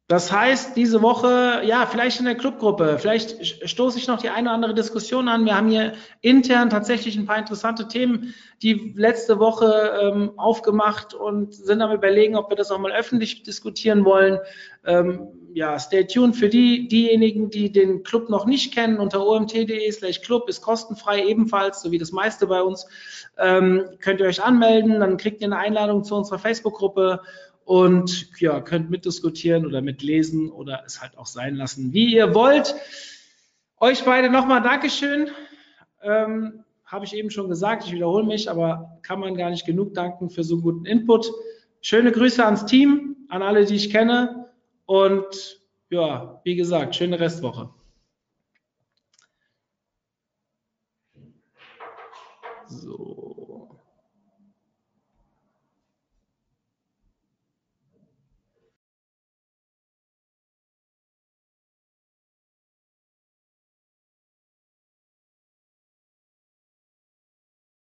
das heißt, diese Woche, ja, vielleicht in der Clubgruppe, vielleicht stoße ich noch die eine oder andere Diskussion an. Wir haben hier intern tatsächlich ein paar interessante Themen, die letzte Woche ähm, aufgemacht und sind am überlegen, ob wir das auch mal öffentlich diskutieren wollen. Ähm, ja, stay tuned für die, diejenigen, die den Club noch nicht kennen. Unter omt.de slash Club ist kostenfrei ebenfalls, so wie das meiste bei uns. Ähm, könnt ihr euch anmelden, dann kriegt ihr eine Einladung zu unserer Facebook-Gruppe und ja, könnt mitdiskutieren oder mitlesen oder es halt auch sein lassen, wie ihr wollt. Euch beide nochmal Dankeschön. Ähm, Habe ich eben schon gesagt, ich wiederhole mich, aber kann man gar nicht genug danken für so guten Input. Schöne Grüße ans Team, an alle, die ich kenne. Und ja, wie gesagt, schöne Restwoche. So.